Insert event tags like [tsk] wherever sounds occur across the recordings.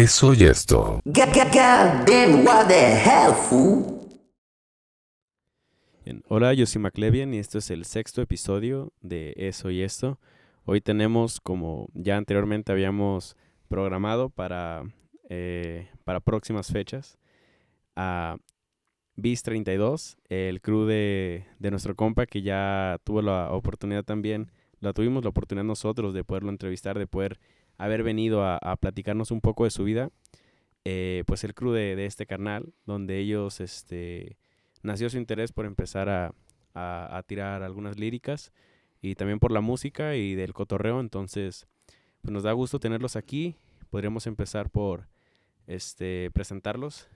Eso y esto. Hola, yo soy McLevian y esto es el sexto episodio de Eso y Esto. Hoy tenemos, como ya anteriormente habíamos programado para, eh, para próximas fechas, a Bis 32, el crew de, de nuestro compa que ya tuvo la oportunidad también, la tuvimos la oportunidad nosotros de poderlo entrevistar, de poder haber venido a, a platicarnos un poco de su vida. Eh, pues el crew de, de este carnal, donde ellos, este, nació su interés por empezar a, a- a tirar algunas líricas y también por la música y del cotorreo. Entonces, pues nos da gusto tenerlos aquí. Podríamos empezar por este presentarlos.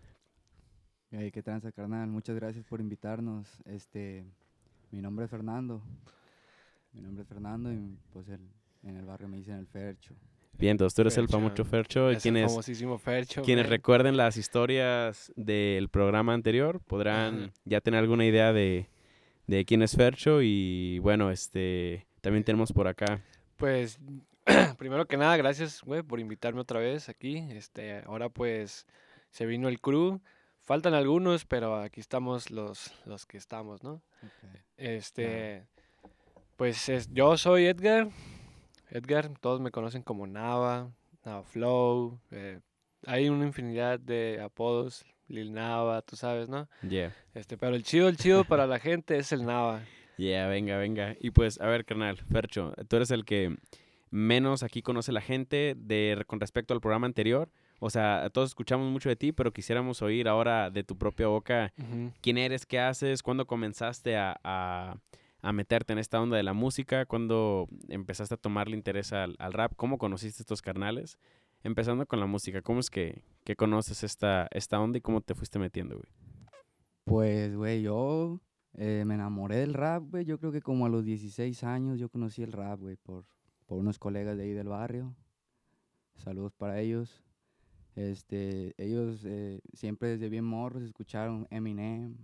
Hey, ¿Qué tranza, carnal? Muchas gracias por invitarnos. Este, mi nombre es Fernando. Mi nombre es Fernando y pues el- en el barrio me dicen el Fercho. Bien, entonces tú eres el famoso Fercho. Y Es el quienes, famosísimo Fercho. quienes recuerden las historias del programa anterior podrán Ajá. ya tener alguna idea de, de quién es Fercho. Y bueno, este también tenemos por acá. Pues, [clears throat] primero que nada, gracias, güey, por invitarme otra vez aquí. Este, ahora pues se vino el crew. Faltan algunos, pero aquí estamos los, los que estamos, ¿no? Este, pues es- yo soy Edgar. Edgar, todos me conocen como Nava, Nava Flow. eh, hay una infinidad de apodos, Lil Nava, tú sabes, ¿no? Yeah. Este, pero el chido, el chido para la gente es el Nava. [laughs] Yeah, venga, venga. Y pues, a ver, carnal, Fercho, tú eres el que menos aquí conoce la gente de, con respecto al programa anterior. O sea, todos escuchamos mucho de ti, pero quisiéramos oír ahora de tu propia boca quién eres, qué haces, cuándo comenzaste a, a- a meterte en esta onda de la música, cuándo empezaste a tomarle interés al, al rap, cómo conociste estos carnales. Empezando con la música, ¿cómo es que, que conoces esta, esta onda y cómo te fuiste metiendo, güey? Pues, güey, yo eh, me enamoré del rap, güey. Yo creo que como a los 16 años yo conocí el rap, güey, por, por unos colegas de ahí del barrio. Saludos para ellos. Este, ellos eh, siempre desde bien morros escucharon Eminem,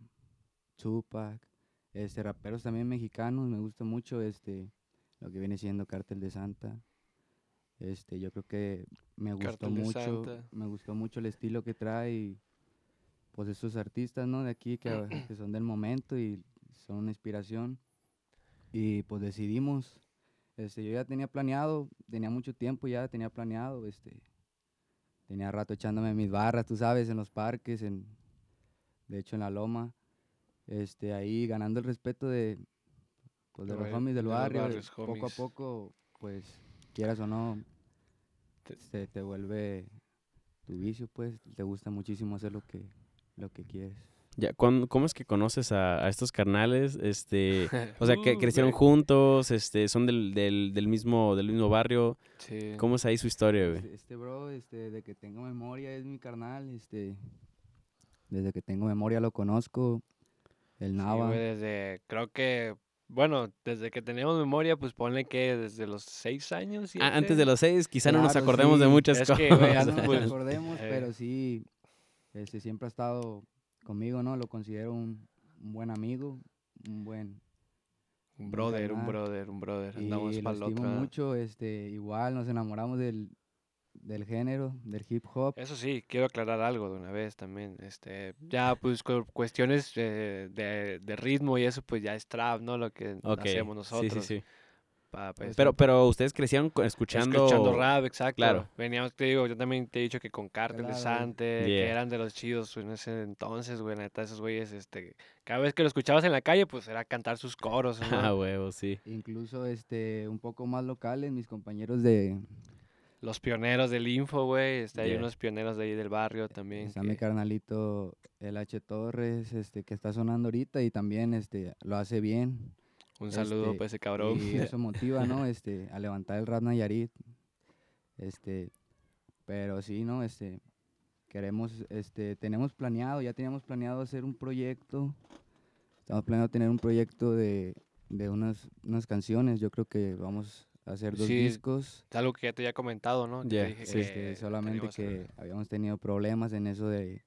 Tupac, este, raperos también mexicanos. Me gusta mucho este, lo que viene siendo Cártel de Santa. Este, yo creo que me gustó mucho, me gustó mucho el estilo que trae y pues esos artistas, ¿no? De aquí que, [clears throat] que son del momento y son una inspiración. Y pues decidimos, este, yo ya tenía planeado, tenía mucho tiempo ya, tenía planeado, este, tenía rato echándome mis barras, tú sabes, en los parques, en, de hecho en la loma, este, ahí ganando el respeto de, pues, de De los homies del de los barrio, barrios, poco a homies. poco, pues, quieras o no, Te- se te vuelve tu vicio, pues, te gusta muchísimo hacer lo que, lo que quieres. Ya, ¿cuán- ¿Cómo es que conoces a, a estos carnales? Este, [laughs] o sea, que Uh, crecieron juntos, este, son del, del, del mismo, del mismo barrio. Sí. ¿Cómo es ahí su historia, güey? Este, este bro, este, de que tengo memoria es mi carnal, este, desde que tengo memoria lo conozco, el Sí, Nava. güey, desde, creo que, bueno, desde que teníamos memoria, pues ponle que desde los seis años. Ah, antes de los seis, quizá no nos Claro, acordemos de sí. muchas Es cosas. que, güey, ya no nos [laughs] [laughs] acordemos, eh. pero sí, este, siempre ha estado conmigo, ¿no? Lo considero un, un buen amigo, un buen... Un brother, un brother, un brother. Y Andamos lo para mucho, este, igual nos enamoramos del, del género, del hip hop. Eso sí, quiero aclarar algo de una vez también. Este, ya, pues, cu- cuestiones eh, de, de ritmo y eso, pues ya es trap, ¿no? Lo que Ok, hacemos nosotros. Sí, sí, sí. pa- pues, Pero, pero ustedes crecieron escuchando... Escuchando rap, exacto. claro. Veníamos, te digo, yo también te he dicho que con Cártel de Claro. Sante, que Yeah. eran de los chidos en ese entonces, güey, neta, esos güeyes, este, cada vez que lo escuchabas en la calle, pues era cantar sus coros, ¿no? [laughs] Ah, huevo, sí. Incluso este, un poco más locales, mis compañeros de, Los pioneros del info, güey, este, hay Yeah. unos pioneros de ahí del barrio también. Está mi carnalito el H Torres, este, que está sonando ahorita y también este, lo hace bien. un saludo este, para ese cabrón. Y eso [laughs] motiva, ¿no? Este, a levantar el rap Nayarit. Este, pero sí, ¿no? Este, queremos, este, tenemos planeado, ya teníamos planeado hacer un proyecto. Estamos planeando tener un proyecto de, de unas, unas canciones. Yo creo que vamos hacer dos Sí, discos. Es algo que ya te había comentado, ¿no? Yeah, dije sí. Que solamente que habíamos tenido problemas en eso de,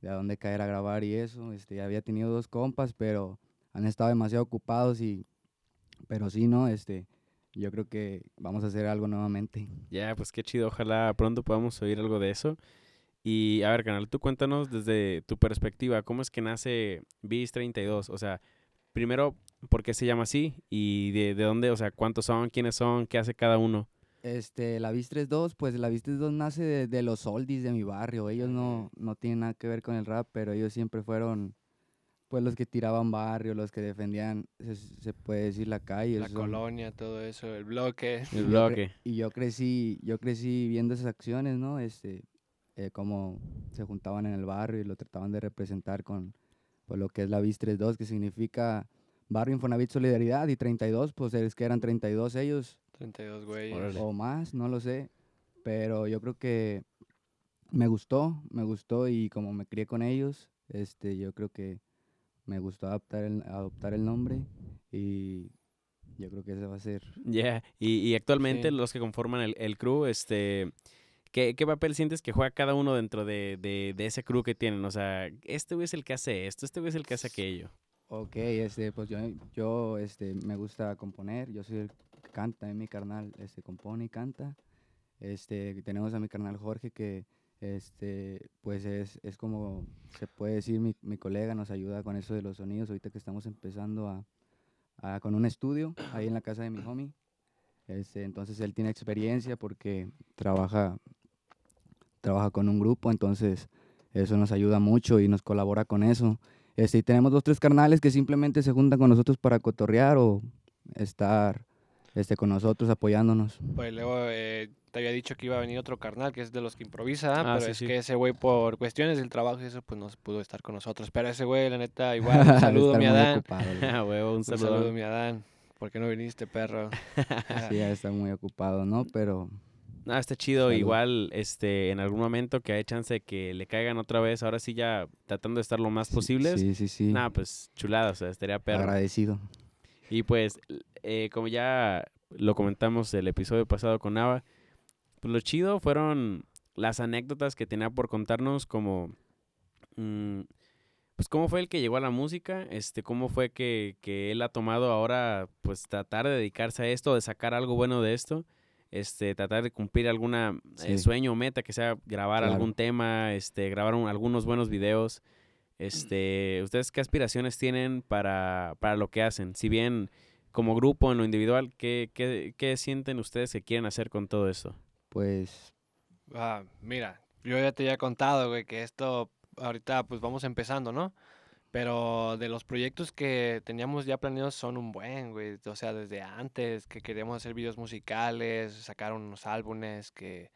de a dónde caer a grabar y eso. Este, ya había tenido dos compas, pero han estado demasiado ocupados y, pero sí, ¿no? Este, yo creo que vamos a hacer algo nuevamente. Ya, pues qué chido. Ojalá pronto podamos oír algo de eso. Y a ver, canal, tú cuéntanos desde tu perspectiva, ¿cómo es que nace Bis 32? O sea, primero, ¿por qué se llama así? Y de, de dónde, o sea, cuántos son, quiénes son, qué hace cada uno. Este, la Bis 32, pues la Bis 32 nace de, de los oldies de mi barrio. Ellos no, no tienen nada que ver con el rap, pero ellos siempre fueron pues los que tiraban barrio, los que defendían, se, se puede decir, la calle. La colonia, todo eso, el bloque. El y yo cre- bloque. Y yo crecí, yo crecí viendo esas acciones, ¿no? Este, eh, cómo se juntaban en el barrio y lo trataban de representar con pues, lo que es la BIS 32, que significa Barrio Infonavit Solidaridad, y 32, pues es que eran 32 ellos, 32 güeyes. Órale. o más, no lo sé. Pero yo creo que me gustó, me gustó y como me crié con ellos, este, yo creo que me gustó adaptar el, adoptar el nombre y yo creo que ese va a ser Ya, y, y actualmente Sí. los que conforman el, el crew, este, ¿qué, qué papel sientes que juega cada uno dentro de, de, de ese crew que tienen? O sea, este güey es el que hace esto, este güey es el que hace aquello. Ok, este, pues yo, yo este, me gusta componer, yo soy el que canta, es mi carnal, este, compone y canta. Este, tenemos a mi carnal Jorge que, este, pues es, es como, se puede decir, mi, mi colega nos ayuda con eso de los sonidos, ahorita que estamos empezando a, a- con un estudio ahí en la casa de mi homie. Este, entonces él tiene experiencia porque trabaja, trabaja con un grupo, entonces eso nos ayuda mucho y nos colabora con eso. Este, y tenemos dos, tres carnales que simplemente se juntan con nosotros para cotorrear o estar este, con nosotros apoyándonos. Pues luego eh, te había dicho que iba a venir otro carnal que es de los que improvisa, Ah, pero sí, es sí. que ese güey por cuestiones del trabajo y eso pues no pudo estar con nosotros. Pero ese güey, la neta, igual, un [laughs] saludo mi Adán. ocupado, [laughs] huevo, un Un saludo. saludo mi Adán. ¿Por qué no viniste, perro? [laughs] Sí, estar muy ocupado, ¿no? Pero No, está chido. Salud. Igual, este, en algún momento que hay chance de que le caigan otra vez, ahora sí ya tratando de estar lo más sí- posibles. Sí, sí, sí. Nah, pues chulada, o sea, estaría perro. Agradecido. Y pues, eh, como ya lo comentamos el episodio pasado con Nava, pues lo chido fueron las anécdotas que tenía por contarnos como... mm, pues cómo fue el que llegó a la música, este, cómo fue que, que él ha tomado ahora, pues tratar de dedicarse a esto, de sacar algo bueno de esto, este, tratar de cumplir alguna eh, sueño o meta, que sea grabar Claro. algún tema, este, grabar un- algunos buenos videos. Este, ¿ustedes qué aspiraciones tienen para, para lo que hacen? Si bien como grupo, en lo individual, ¿qué, qué, qué sienten ustedes que quieren hacer con todo esto? Pues Ah, mira, yo ya te había contado, güey, que esto ahorita pues vamos empezando, ¿no? Pero de los proyectos que teníamos ya planeados son un buen, güey. O sea, desde antes que queríamos hacer videos musicales, sacar unos álbumes que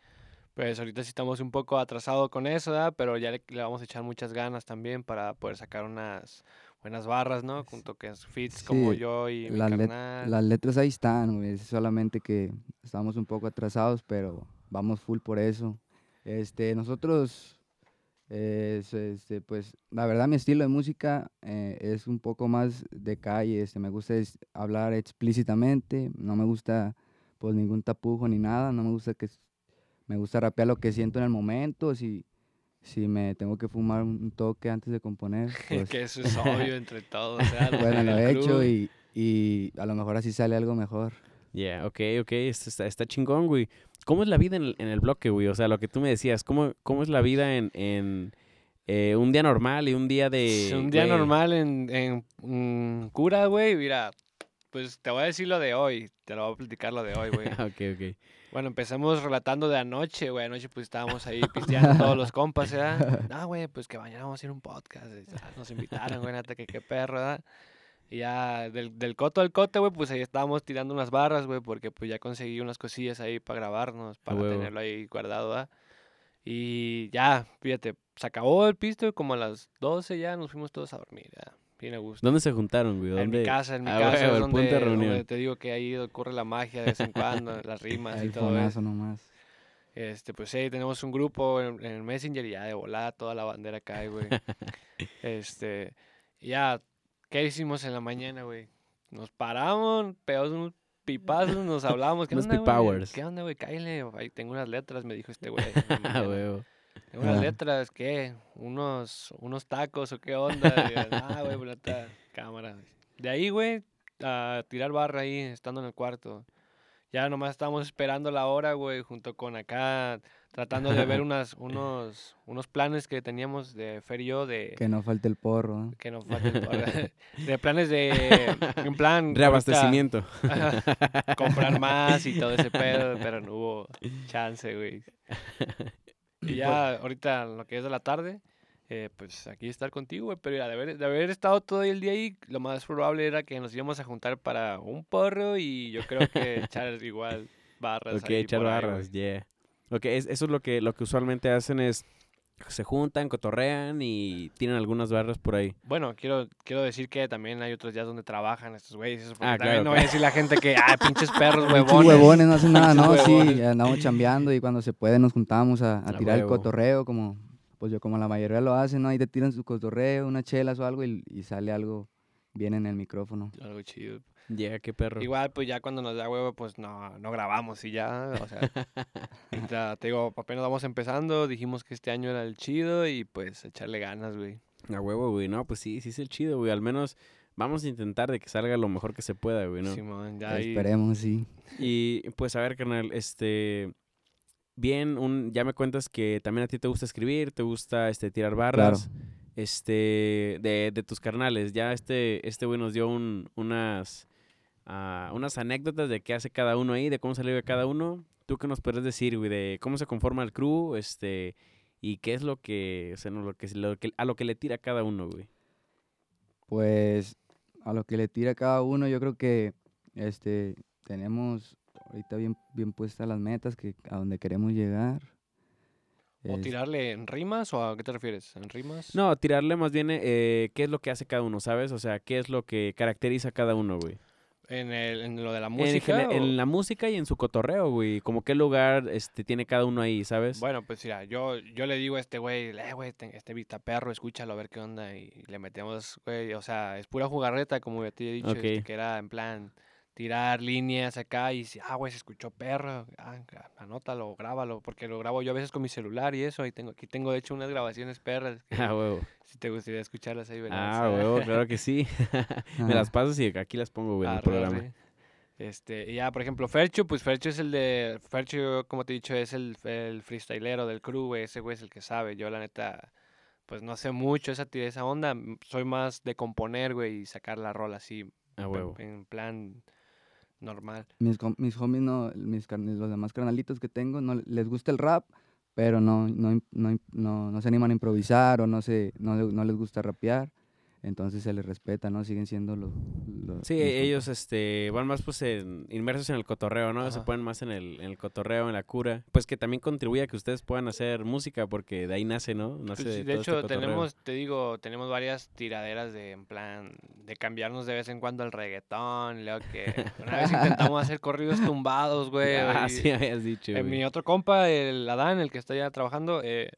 pues ahorita sí estamos un poco atrasados con eso, ¿verdad? Pero ya le, le vamos a echar muchas ganas también para poder sacar unas buenas barras, ¿no? Junto con fits como yo y mi las, let- carnal. las letras ahí están, güey. es solamente que estamos un poco atrasados, pero vamos full por eso. Este, nosotros, es- este, pues, la verdad mi estilo de música eh, es un poco más de calle. Este, me gusta es- hablar explícitamente, no me gusta pues ningún tapujo ni nada, no me gusta que me gusta rapear lo que siento en el momento. Si, si me tengo que fumar un toque antes de componer, [laughs] pues, que eso es [laughs] obvio entre todos. o sea, los bueno, lo he hecho y, y a lo mejor así sale algo mejor. Yeah, ok, ok, está, está chingón, güey. ¿Cómo es la vida en el, en el bloque, güey? O sea, lo que tú me decías, ¿cómo, cómo es la vida en, en eh, un día normal y un día de... Un día güey, normal en, en, mm, cura, güey, mira, pues te voy a decir lo de hoy, te lo voy a platicar lo de hoy, güey. [laughs] ok, ok. Bueno, empezamos relatando de anoche, güey, anoche pues estábamos ahí pisteando todos los compas, ¿verdad? [laughs] No, güey, pues que mañana vamos a ir un podcast, ah, nos invitaron, güey, neta, que qué perro, ¿verdad? Y ya del, del coto al cote, güey, pues ahí estábamos tirando unas barras, güey, porque pues ya conseguí unas cosillas ahí para grabarnos, para huevo. tenerlo ahí guardado, ¿verdad? Y ya, fíjate, se acabó el pisto y como a las 12 ya nos fuimos todos a dormir, ya, bien a gusto. ¿Dónde se juntaron, güey? En mi casa, en mi Ah, casa huevo, es el donde, punto de donde reunión. te digo que ahí ocurre la magia de vez en cuando, [laughs] las rimas y El todo eso. nomás. Este, pues sí, tenemos un grupo en, en el Messenger y ya de volada toda la bandera cae, güey. [laughs] este, y ya, ¿qué hicimos en la mañana, güey? Nos paramos, pegamos unos pipazos, [laughs] nos hablamos. ¿Qué onda, güey? ¿Qué onda, güey? Cállale, ahí tengo unas letras, me dijo este güey. [laughs] Ah. Tengo unas Ah. letras, ¿qué? ¿Unos, unos tacos o qué onda? Y [laughs] ah, güey, neta, cámara. De ahí, güey, a tirar barra ahí, estando en el cuarto. Ya nomás estábamos esperando la hora, güey, junto con acá, tratando de ver [laughs] unas, unos, unos planes que teníamos de Fer y yo de... Que no falte el porro. Que no falte el porro, [laughs] de planes de, en plan... ahorita, Reabastecimiento. [laughs] comprar más y todo ese pedo, pero no hubo chance, güey. Y ya ahorita, lo que es de la tarde, eh, pues aquí estar contigo, güey. Pero ya, de haber, de haber estado todo el día ahí, lo más probable era que nos íbamos a juntar para un porro y yo creo que [laughs] echar igual barras. Ok, ahí echar ahí, barras, güey. yeah. Ok, es- eso es lo que, lo que usualmente hacen es se juntan, cotorrean y tienen algunas barras por ahí. Bueno, quiero, quiero decir que también hay otros días donde trabajan estos güeyes. Ah, también claro, no voy a decir la gente que, ah, pinches [laughs] perros, Pinches huevones. huevones, no hacen nada, [laughs] ¿no? Sí, andamos chambeando y cuando se puede nos juntamos a, tirar el cotorreo, como pues yo como la mayoría lo hacen, ¿no? Ahí te tiran su cotorreo, unas chelas o algo y, y sale algo bien en el micrófono. Algo chido. Yeah, qué perro. Igual, pues ya cuando nos da huevo, pues no, no grabamos y ya, o sea, ahorita, [laughs] te digo, apenas vamos empezando, dijimos que este año era el chido y pues echarle ganas, güey. A huevo, güey. No, pues sí, sí es el chido, güey. Al menos vamos a intentar de que salga lo mejor que se pueda, güey, ¿no? Simón, ya ahí- Esperemos, sí. Y pues a ver, carnal, este bien, un ya me cuentas que también a ti te gusta escribir, te gusta este tirar barras. Este de, de tus carnales, ya este este güey nos dio un, unas ah, unas anécdotas de qué hace cada uno ahí, de cómo salió de cada uno. ¿Tú qué nos puedes decir, güey, de cómo se conforma el crew, este y qué es lo que, o sea, no, lo que, lo que a lo que le tira cada uno, güey? Pues a lo que le tira cada uno, yo creo que este tenemos ahorita bien, bien puestas las metas que a donde queremos llegar. ¿O Es- tirarle en rimas o a qué te refieres? ¿En rimas? No, tirarle más bien eh, qué es lo que hace cada uno, ¿sabes? O sea, qué es lo que caracteriza a cada uno, güey. ¿En, el, en lo de la música? o- en la música y en su cotorreo, güey. Como qué lugar este, tiene cada uno ahí, ¿sabes? Bueno, pues mira, yo, yo le digo a este güey, eh, güey, te- este Vita perro, escúchalo a ver qué onda. Y le metemos, güey, o sea, es pura jugarreta, como ya te he dicho, este, Ok. que era en plan tirar líneas acá y si, ah, güey, se escuchó perro, ah, anótalo, grábalo, porque lo grabo yo a veces con mi celular y eso, y tengo, aquí tengo de hecho unas grabaciones perras, [laughs] que Ah, huevo. si te gustaría escucharlas ahí, verás. Ah, huevo, [laughs] claro que sí. [laughs] Me las pasas y aquí las pongo, güey, en el programa. Este, y ya, por ejemplo, Fercho, pues Fercho es el de. Fercho, como te he dicho, es el, el freestylero del crew, güey. Ese güey es el que sabe. Yo, la neta, pues no sé mucho esa, esa onda. Soy más de componer, güey, y sacar la rola así, A en- huevo. en plan normal. mis, mis homies, no, mis los demás carnalitos que tengo, no le- les gusta el rap, pero no, no, no, no, se animan a improvisar o no, se, no, no les gusta rapear. Entonces se les respeta, ¿no? Siguen siendo los... los- Sí, ellos este, van más pues en- inmersos en el cotorreo, ¿no? Se ponen más en el, en el cotorreo, en la cura. Pues que también contribuye a que ustedes puedan hacer música porque de ahí nace, ¿no? Pues Nace sí, de todo este hecho, tenemos, te digo, tenemos varias tiraderas de, en plan, de cambiarnos de vez en cuando al reggaetón. Luego que [laughs] una vez intentamos hacer corridos tumbados, güey. Ah, sí, habías dicho, Eh, mi otro compa, el Adán, el que está ya trabajando, eh,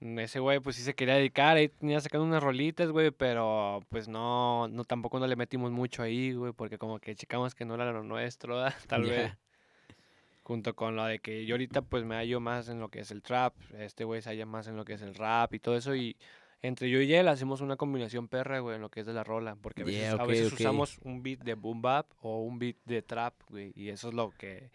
ese güey pues sí se quería dedicar, ahí tenía sacando unas rolitas, güey, pero pues no, no tampoco no le metimos mucho ahí, güey, porque como que checamos que no era lo nuestro, ¿verdad? [laughs] [laughs] tal vez. Junto con lo de que yo ahorita pues me hallo más en lo que es el trap, este güey se halla más en lo que es el rap y todo eso y entre yo y él hacemos una combinación perra, güey, en lo que es de la rola, porque a veces, Yeah, a ok, veces ok. usamos un beat de boom bap o un beat de trap, güey, y eso es lo que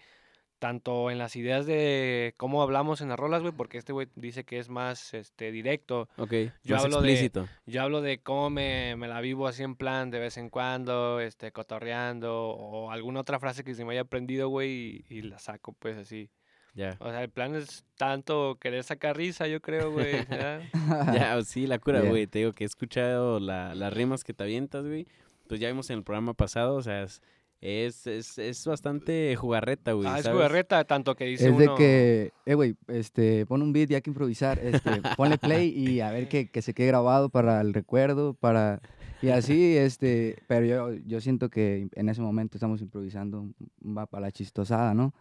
tanto en las ideas de cómo hablamos en las rolas, güey, porque este güey dice que es más este directo. Ok, Yo más hablo de- explícito. Yo hablo de cómo me, me la vivo así en plan de vez en cuando, este, cotorreando, o alguna otra frase que se me haya aprendido, güey, y, y la saco pues así. Ya. O sea, el plan es tanto querer sacar risa, yo creo, güey. [laughs] Ya, sí, la [laughs] cura, Yeah. güey. Te digo que he escuchado la- las rimas que te avientas, güey. Pues ya vimos en el programa pasado, o sea, es, es, es, es bastante jugarreta, güey. ah, es jugarreta, tanto que dice Es de uno... que, eh, güey, este, pon un beat y hay que improvisar, este, [laughs] ponle play y a ver que, que se quede grabado para el recuerdo, para... Y así, este, pero yo, yo siento que en ese momento estamos improvisando va para la chistosada, ¿no?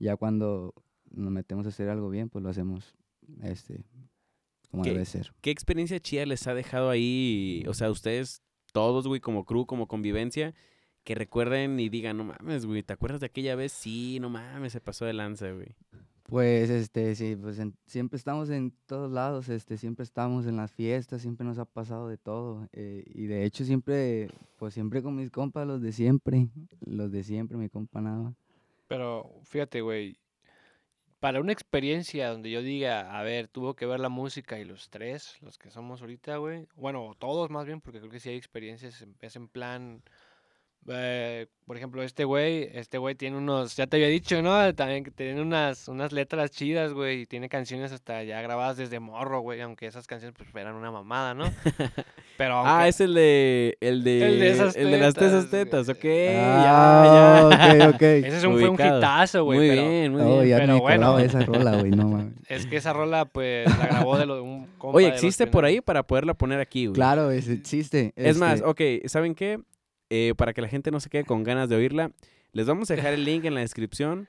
Ya cuando nos metemos a hacer algo bien, pues lo hacemos, este, como ¿Qué? debe ser. ¿Qué experiencia chida les ha dejado ahí? O sea, ustedes todos, güey, como crew, como convivencia, que recuerden y digan, no mames, güey, ¿te acuerdas de aquella vez? Sí, no mames, se pasó de lanza, güey. Pues, este, sí, pues en- siempre estamos en todos lados, este, siempre estamos en las fiestas, siempre nos ha pasado de todo. eh, y de hecho siempre, pues siempre con mis compas, los de siempre, los de siempre, mi compa nada. Pero fíjate, güey, para una experiencia donde yo diga, a ver, tuvo que ver la música y los tres, los que somos ahorita, güey, bueno, todos más bien, porque creo que sí hay experiencias, en- es en plan, eh, por ejemplo, este güey, este güey tiene unos, ya te había dicho, ¿no? También que tiene unas, unas letras chidas, güey, y tiene canciones hasta ya grabadas desde morro, güey, aunque esas canciones pues eran una mamada, ¿no? [laughs] Pero Ah, es el de. El de. El de esas el de las tesas tetas, tetas, ok. Ah, ya, ya. ok, ok. [laughs] ese es un, fue un hitazo, güey, Muy pero bien, muy Oh, bien. ya Pero bueno. esa rola, güey, no mames. [laughs] es que esa rola, pues, la grabó de lo, un compa Oye, de los existe por ahí para poderla poner aquí, güey. Claro, es- existe. Es más, este, ok, ¿saben qué? Eh, para que la gente no se quede con ganas de oírla, les vamos a dejar el link en la descripción.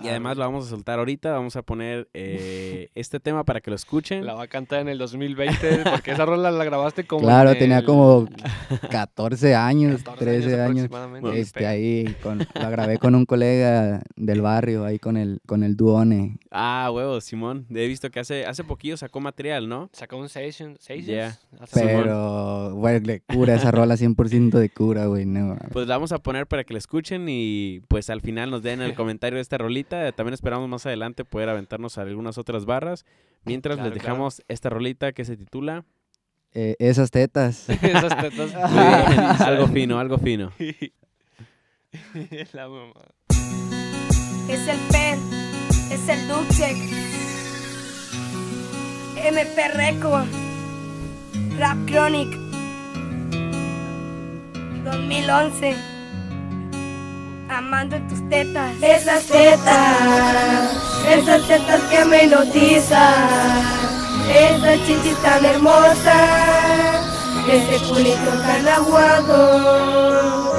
Y Ah, además lo vamos a soltar ahorita. Vamos a poner eh, [laughs] este tema para que lo escuchen. La va a cantar en el 2020, porque esa rola la grabaste como. Claro, en tenía el como [laughs] 14 años, 14 13 años. aproximadamente, Este, ahí con, la grabé con un colega del barrio, ahí con el, con el Duone. Ah, huevo, Simón. He visto que hace, hace poquillo sacó material, ¿no? Sacó un session, sessions, Yeah. hace Simón. Pero, güey, de cura, esa rola 100% de cura, güey, no. Pues la vamos a poner para que la escuchen y pues al final nos den el [laughs] comentario de esta rolita. También esperamos más adelante poder aventarnos a algunas otras barras. Mientras Claro, les claro. dejamos esta rolita que se titula Eh, esas tetas. [laughs] Esas tetas. [laughs] Algo fino, algo fino. La mamá. Es el Fer, es el Duxek, MP Record, Rap Chronic, 2011. Amando tus tetas. Esas tetas, esas tetas que me hipnotizan. Esas chichis tan hermosas, ese culito tan aguado.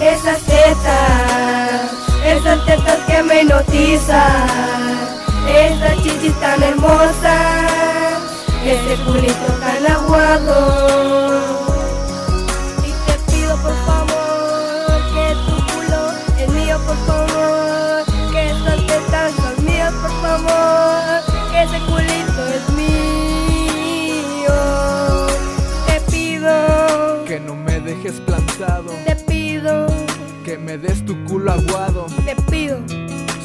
Esas tetas, esas tetas que me hipnotizan. Esas chichis tan hermosas, ese culito tan aguado. Y te pido por favor que tu culo es mío, por favor. Que esas tetas son mías, por favor. Que ese culito es mío. Te pido, Que no me dejes plantado, te pido, que me des tu culo aguado.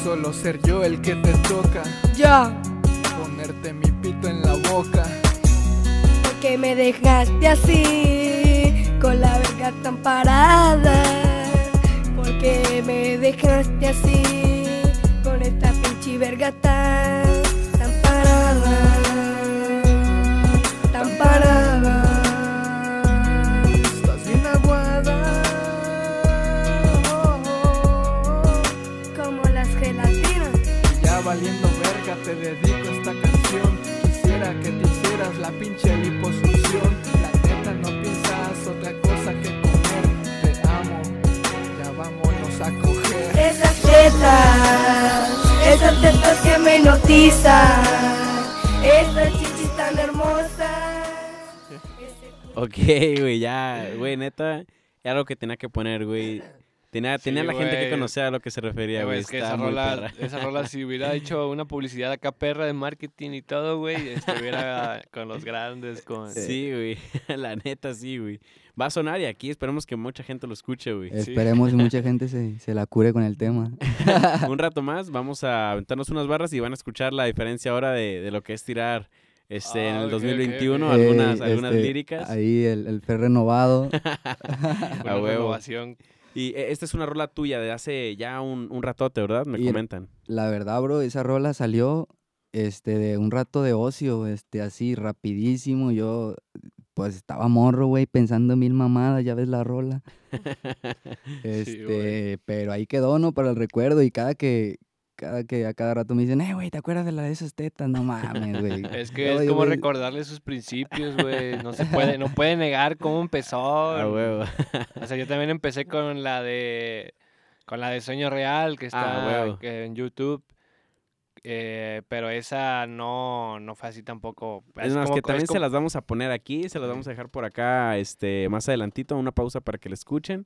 Solo ser yo el que te toca, Ya. ponerte mi pito en la boca. Porque me dejaste así, con la verga tan parada. Porque me dejaste así, con esta pinche verga tan, tan parada. Tan parada. Te dedico esta canción. Quisiera que te hicieras la pinche liposucción. La neta no piensas otra cosa que comer. Te amo, ya vámonos a coger. Esas tetas, esas tetas que me hipnotizan. Esas chichis tan hermosas. Ok, güey, ya, güey, neta, era algo que tenía que poner, güey. Tenía, tenía Sí, la gente que conocer a lo que se refería, Eh, güey. es que estaba esa muy rola, perra. esa rola si hubiera [laughs] hecho una publicidad acá perra de marketing y todo, güey, estuviera con los grandes, con... Sí, güey, [laughs] la neta sí, güey. Va a sonar y aquí esperemos que mucha gente lo escuche, güey. Esperemos que mucha [laughs] gente se, se la cure con el tema. Un rato más vamos a aventarnos unas barras y van a escuchar la diferencia ahora de, de lo que es tirar este, en Ah, el ok, ok, 2021 ok. algunas, Eh, algunas este, líricas. Ahí el, el Fer renovado. Una A huevo. renovación. Y eh, esta es una rola tuya de hace ya un, un ratote, ¿verdad? Me Y- comentan. La verdad, bro, esa rola salió este, de un rato de ocio, este, así, rapidísimo. Yo, pues, estaba morro, güey, pensando mil mamadas, ya ves la rola. [laughs] Este, pero ahí quedó, ¿no? Para el recuerdo y cada que, cada que a cada rato me dicen, eh, güey, ¿te acuerdas de la de esas tetas? No mames, güey. [laughs] Es que es como güey, recordarle sus principios, güey. No se [laughs] puede, no puede negar cómo empezó. A huevo. O sea, yo también empecé con la de con la de Sueño Real que Ah, está huevo. que en YouTube. eh, pero esa no, no fue así tampoco. Es más, como- que también se las vamos a poner aquí, se las vamos a dejar por acá este, más adelantito, una pausa para que la escuchen.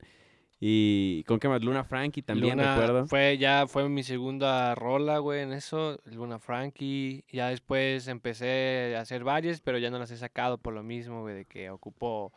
Y con qué más, Luna Frankie también, Luna recuerdo. Fue, ya fue mi segunda rola, güey, en eso. Luna Frankie. Ya después empecé a hacer varias, pero ya no las he sacado por lo mismo, güey, de que ocupo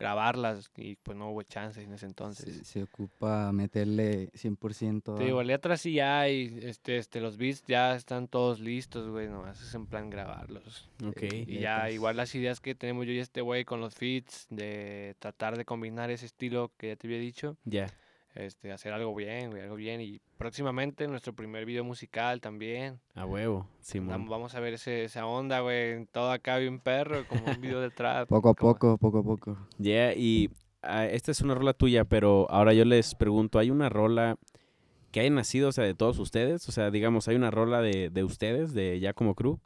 grabarlas y pues no hubo chance en ese entonces. Se, se ocupa meterle 100% Te digo, letras sí hay, este, este, los beats ya están todos listos, güey, nomás es en plan grabarlos. Ok. Y ya igual las ideas que tenemos yo y este güey con los feats, de tratar de combinar ese estilo que ya te había dicho, Ya. Este, hacer algo bien, güey, algo bien. Y próximamente nuestro primer video musical también. A huevo, Simón. Vamos a ver ese, esa onda, güey, todo acá bien perro, como un video de trap. Poco a como- poco, poco a poco. Ya, y ah, esta es una rola tuya, pero ahora yo les pregunto, ¿hay una rola que haya nacido, o sea, de todos ustedes? O sea, digamos, ¿hay una rola de, de ustedes, de ya como crew?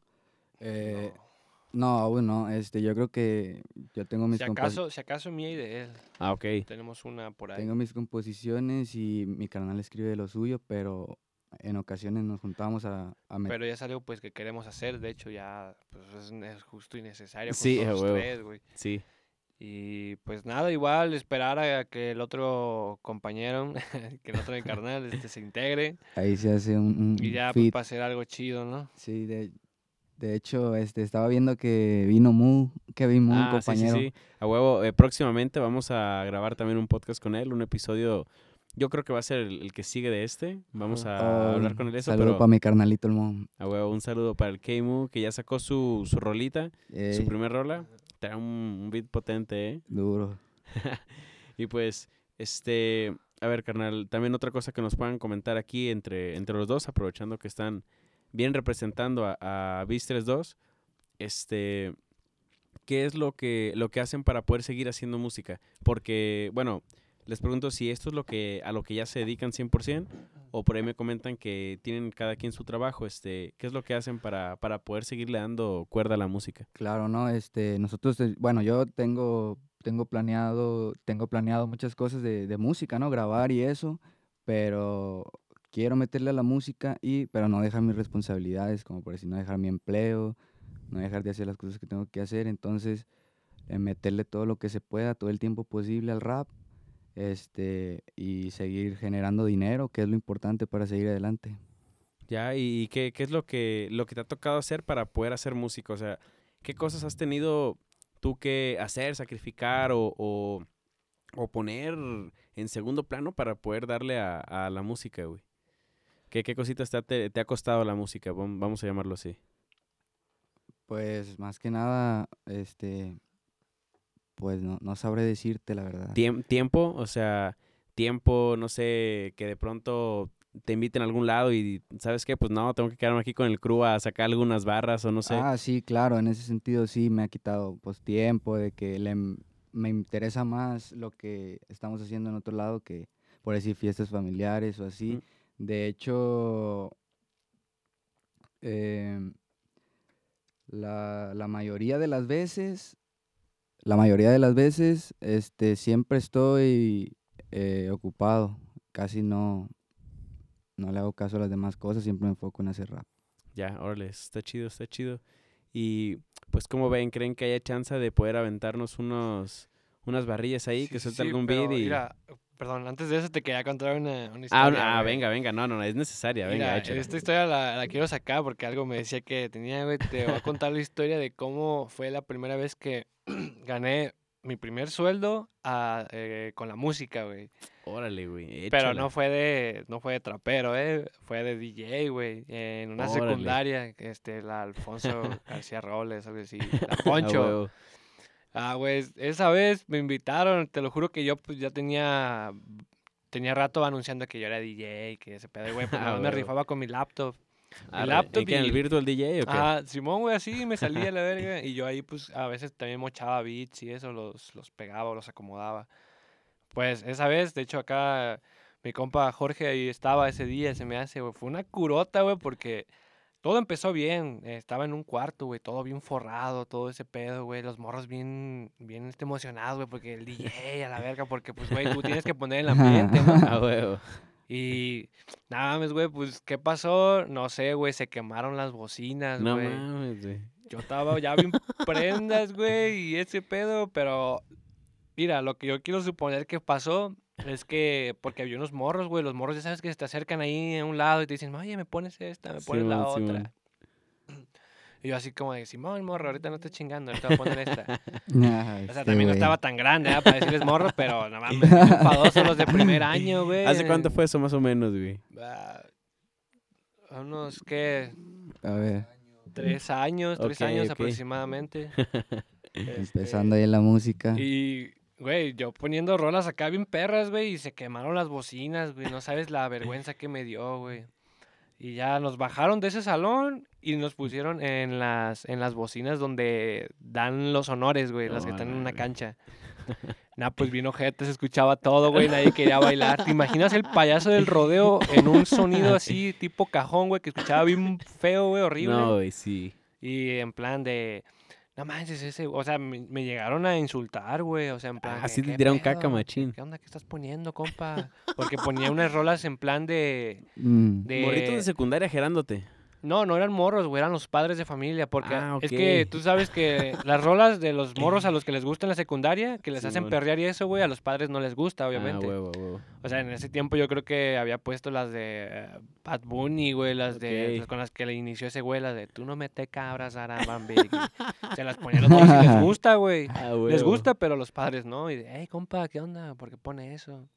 Eh, no, aún no. Este, yo creo que yo tengo mis Si acaso, si acaso mía y de él, Ah, ok. tenemos una por ahí. tengo mis composiciones y mi carnal escribe lo suyo, pero en ocasiones nos juntamos a, a Pero ya es algo pues que queremos hacer, de hecho ya pues, es, justo y necesario Sí, güey. Sí. Y pues nada, igual esperar a que el otro compañero, [laughs] que el otro de carnal, este, se integre ahí se hace un, un y ya pues para hacer algo chido, ¿no? Sí, de, de hecho, este, estaba viendo que vino Mu, Kevin Mu, Ah, sí, sí, compañero. sí. A huevo, eh, próximamente vamos a grabar también un podcast con él, un episodio, yo creo que va a ser el, el que sigue de este. Vamos a Oh, hablar con él eso, Saludo pero para mi carnalito el Mu. a huevo, un saludo para el Keimu, que ya sacó su, su rolita, su primer rola. Trae un, un beat potente, ¿eh? duro. [laughs] Y pues, este, a ver, carnal, también otra cosa que nos puedan comentar aquí entre, entre los dos, aprovechando que están bien representando a, a Beast 2, este, ¿qué es lo que, lo que hacen para poder seguir haciendo música? Porque, bueno, les pregunto si esto es lo que, a lo que ya se dedican 100%, o por ahí me comentan que tienen cada quien su trabajo, este, ¿qué es lo que hacen para, para poder seguirle dando cuerda a la música? Claro, ¿no? Este, nosotros, eh, bueno, yo tengo, tengo planeado, tengo planeado muchas cosas de, de música, ¿no? Grabar y eso, pero quiero meterle a la música y, pero no dejar mis responsabilidades, como por decir, no dejar mi empleo, no dejar de hacer las cosas que tengo que hacer, entonces, eh, meterle todo lo que se pueda, todo el tiempo posible al rap, este, y seguir generando dinero, que es lo importante para seguir adelante. Ya, ¿y qué, qué es lo que, lo que te ha tocado hacer para poder hacer música? O sea, ¿qué cosas has tenido tú que hacer, sacrificar o, o, poner en segundo plano para poder darle a, a la música, güey? ¿Qué, qué cositas te ha, te, te ha costado la música? Vam- Vamos a llamarlo así. Pues más que nada, este, pues no, no sabré decirte la verdad. Tiem- tiempo, o sea, tiempo, no sé, que de pronto te inviten a algún lado y, ¿sabes qué? Pues no, tengo que quedarme aquí con el crew a sacar algunas barras o no sé. Ah, sí, claro, en ese sentido sí me ha quitado pues tiempo de que le, me interesa más lo que estamos haciendo en otro lado que por decir fiestas familiares o así. Ujú. De hecho, em, la, la mayoría de las veces, la mayoría de las veces, este, siempre estoy eh, ocupado, casi no, no le hago caso a las demás cosas, siempre me enfoco en hacer rap. Ya, órale, está chido, está chido. Y pues, ¿cómo ven? ¿Creen que haya chance de poder aventarnos unos, unas barrillas ahí, que Sí, suelte sí, algún beat y... Mira, perdón, antes de eso te quería contar una, una ah, historia. ah, güey. venga, venga, no, no, no, es necesaria, venga, Mira, esta historia la, la quiero sacar porque algo me decía que tenía, güey. Te voy a contar la historia de cómo fue la primera vez que [clears throat] gané mi primer sueldo a, eh, con la música, güey. Órale, güey, Pero no fue de no fue de trapero, eh, fue de DJ, güey, en una Órale. secundaria, este la Alfonso [laughs] García Robles, algo así, la Ah, Poncho. Ah, güey, esa vez me invitaron, te lo juro que yo pues ya tenía tenía rato anunciando que yo era DJ, que ese pedo, güey, [laughs] pues Ah, me rifaba con mi laptop. Arre, laptop ¿en qué, en el y- Virtual DJ o qué? Ah, Simón, güey, así me salía la [laughs] verga. Y yo ahí, pues, a veces también mochaba beats y eso, los, los pegaba, los acomodaba. Pues, esa vez, de hecho, acá mi compa Jorge ahí estaba ese día, se me hace, güey. Fue una curota, güey, porque todo empezó bien. estaba en un cuarto, güey, todo bien forrado, todo ese pedo, güey. Los morros bien, bien este, emocionados, güey, porque el DJ a la verga, porque, pues, güey, tú tienes que poner el ambiente, [laughs] ¿no? Ah, huevo. Y nada más, güey, pues, ¿qué pasó? No sé, güey, se quemaron las bocinas, No güey. mames, güey. Yo estaba ya bien prendas, güey, y ese pedo, pero mira, lo que yo quiero suponer que pasó es que, porque había unos morros, güey, los morros ya sabes que se te acercan ahí a un lado y te dicen, oye, me pones esta, me pones la otra. [clears throat] Y yo así como de, Simón, morro, ahorita no estoy [laughs] chingando, ahorita voy a poner esta. Ah, O sea, este también no estaba tan grande, ¿eh? Para decirles morro, pero mames, [laughs] bien enfadosos los de primer año, [laughs] güey. ¿Hace cuánto fue eso más o menos, güey? Ah, unos, ¿qué? A ver, Tres años, tres años aproximadamente. Este, empezando ahí en la música. Y, güey, yo poniendo rolas acá bien perras, güey, y se quemaron las bocinas, güey. No sabes la vergüenza que me dio, güey. Y ya nos bajaron de ese salón y nos pusieron en las, en las bocinas donde dan los honores, güey, las que están en una cancha. Nah, pues vino gente, se escuchaba todo, güey, nadie quería bailar. ¿Te imaginas el payaso del rodeo en un sonido [laughs] así, tipo cajón, güey, que escuchaba bien feo, güey, horrible? No, güey, sí. Y en plan de, no manches, ese, o sea, me, me llegaron a insultar, güey, o sea, en plan. Ah, que, sí te "¿Qué tiraron pedo? caca, machín. ¿Qué onda? ¿Qué estás poniendo, compa? Porque ponía unas rolas en plan de. Mm, de Morritos de secundaria gerándote. No, no eran morros, güey, eran los padres de familia. Porque Ah, es que tú sabes que [laughs] las rolas de los morros a [clears throat] los que les gusta en la secundaria, que les hacen Simón. perrear y eso, güey, a los padres no les gusta, obviamente. Ah, huevo, huevo. O sea, en ese tiempo yo creo que había puesto las de Bad Bunny, güey, las de las con las que le inició ese güey, las de tú no mete cabras, Arambambi. Se las ponía a los morros y les [laughs] gusta, güey. Ah, Les gusta, pero los padres no. Y de, hey, compa, ¿qué onda? ¿Por qué pone eso?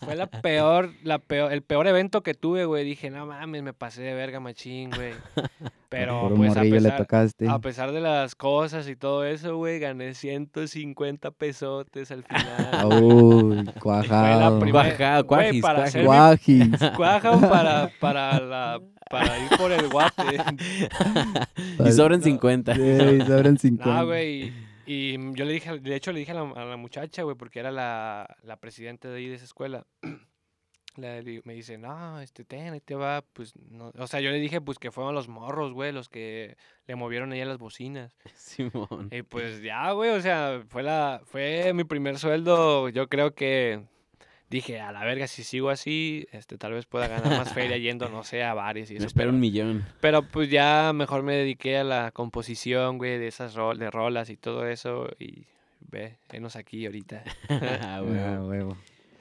Fue la [laughs] peor, la peor, el peor evento que tuve, güey. Dije, no mames, me pasé de verga machín, güey. [laughs] Pero, por pues, a morrillo le pesar, tocaste. a pesar de las cosas y todo eso, güey, gané 150 pesotes al final. [laughs] Uy, cuajado. Cuajado, cuajis, para cuajis. [laughs] Cuaja para, para, la, para ir por el guate. Y sobran No. 50. Sí, sobran 50. No, güey. Y mm, yo le dije, de hecho le dije a la, a la muchacha, güey, porque era la, la presidenta de ahí de esa escuela. [clears throat] Le me dice, no, este, ten, ahí te va, pues, no. O sea, yo le dije, pues, que fueron los morros, güey, los que le movieron ahí a las bocinas. [laughs] Simón. Y pues ya, güey, o sea, fue la, fue mi primer sueldo, yo creo que dije, a la verga, si sigo así, este, tal vez pueda ganar más feria [laughs] yendo, no sé, a bares y Me eso. espero pero- un millón. pero pues ya mejor me dediqué a la composición, güey, de esas rol de rolas y todo eso. Y ve, venos aquí ahorita. [laughs] Ah, Ah, huevo.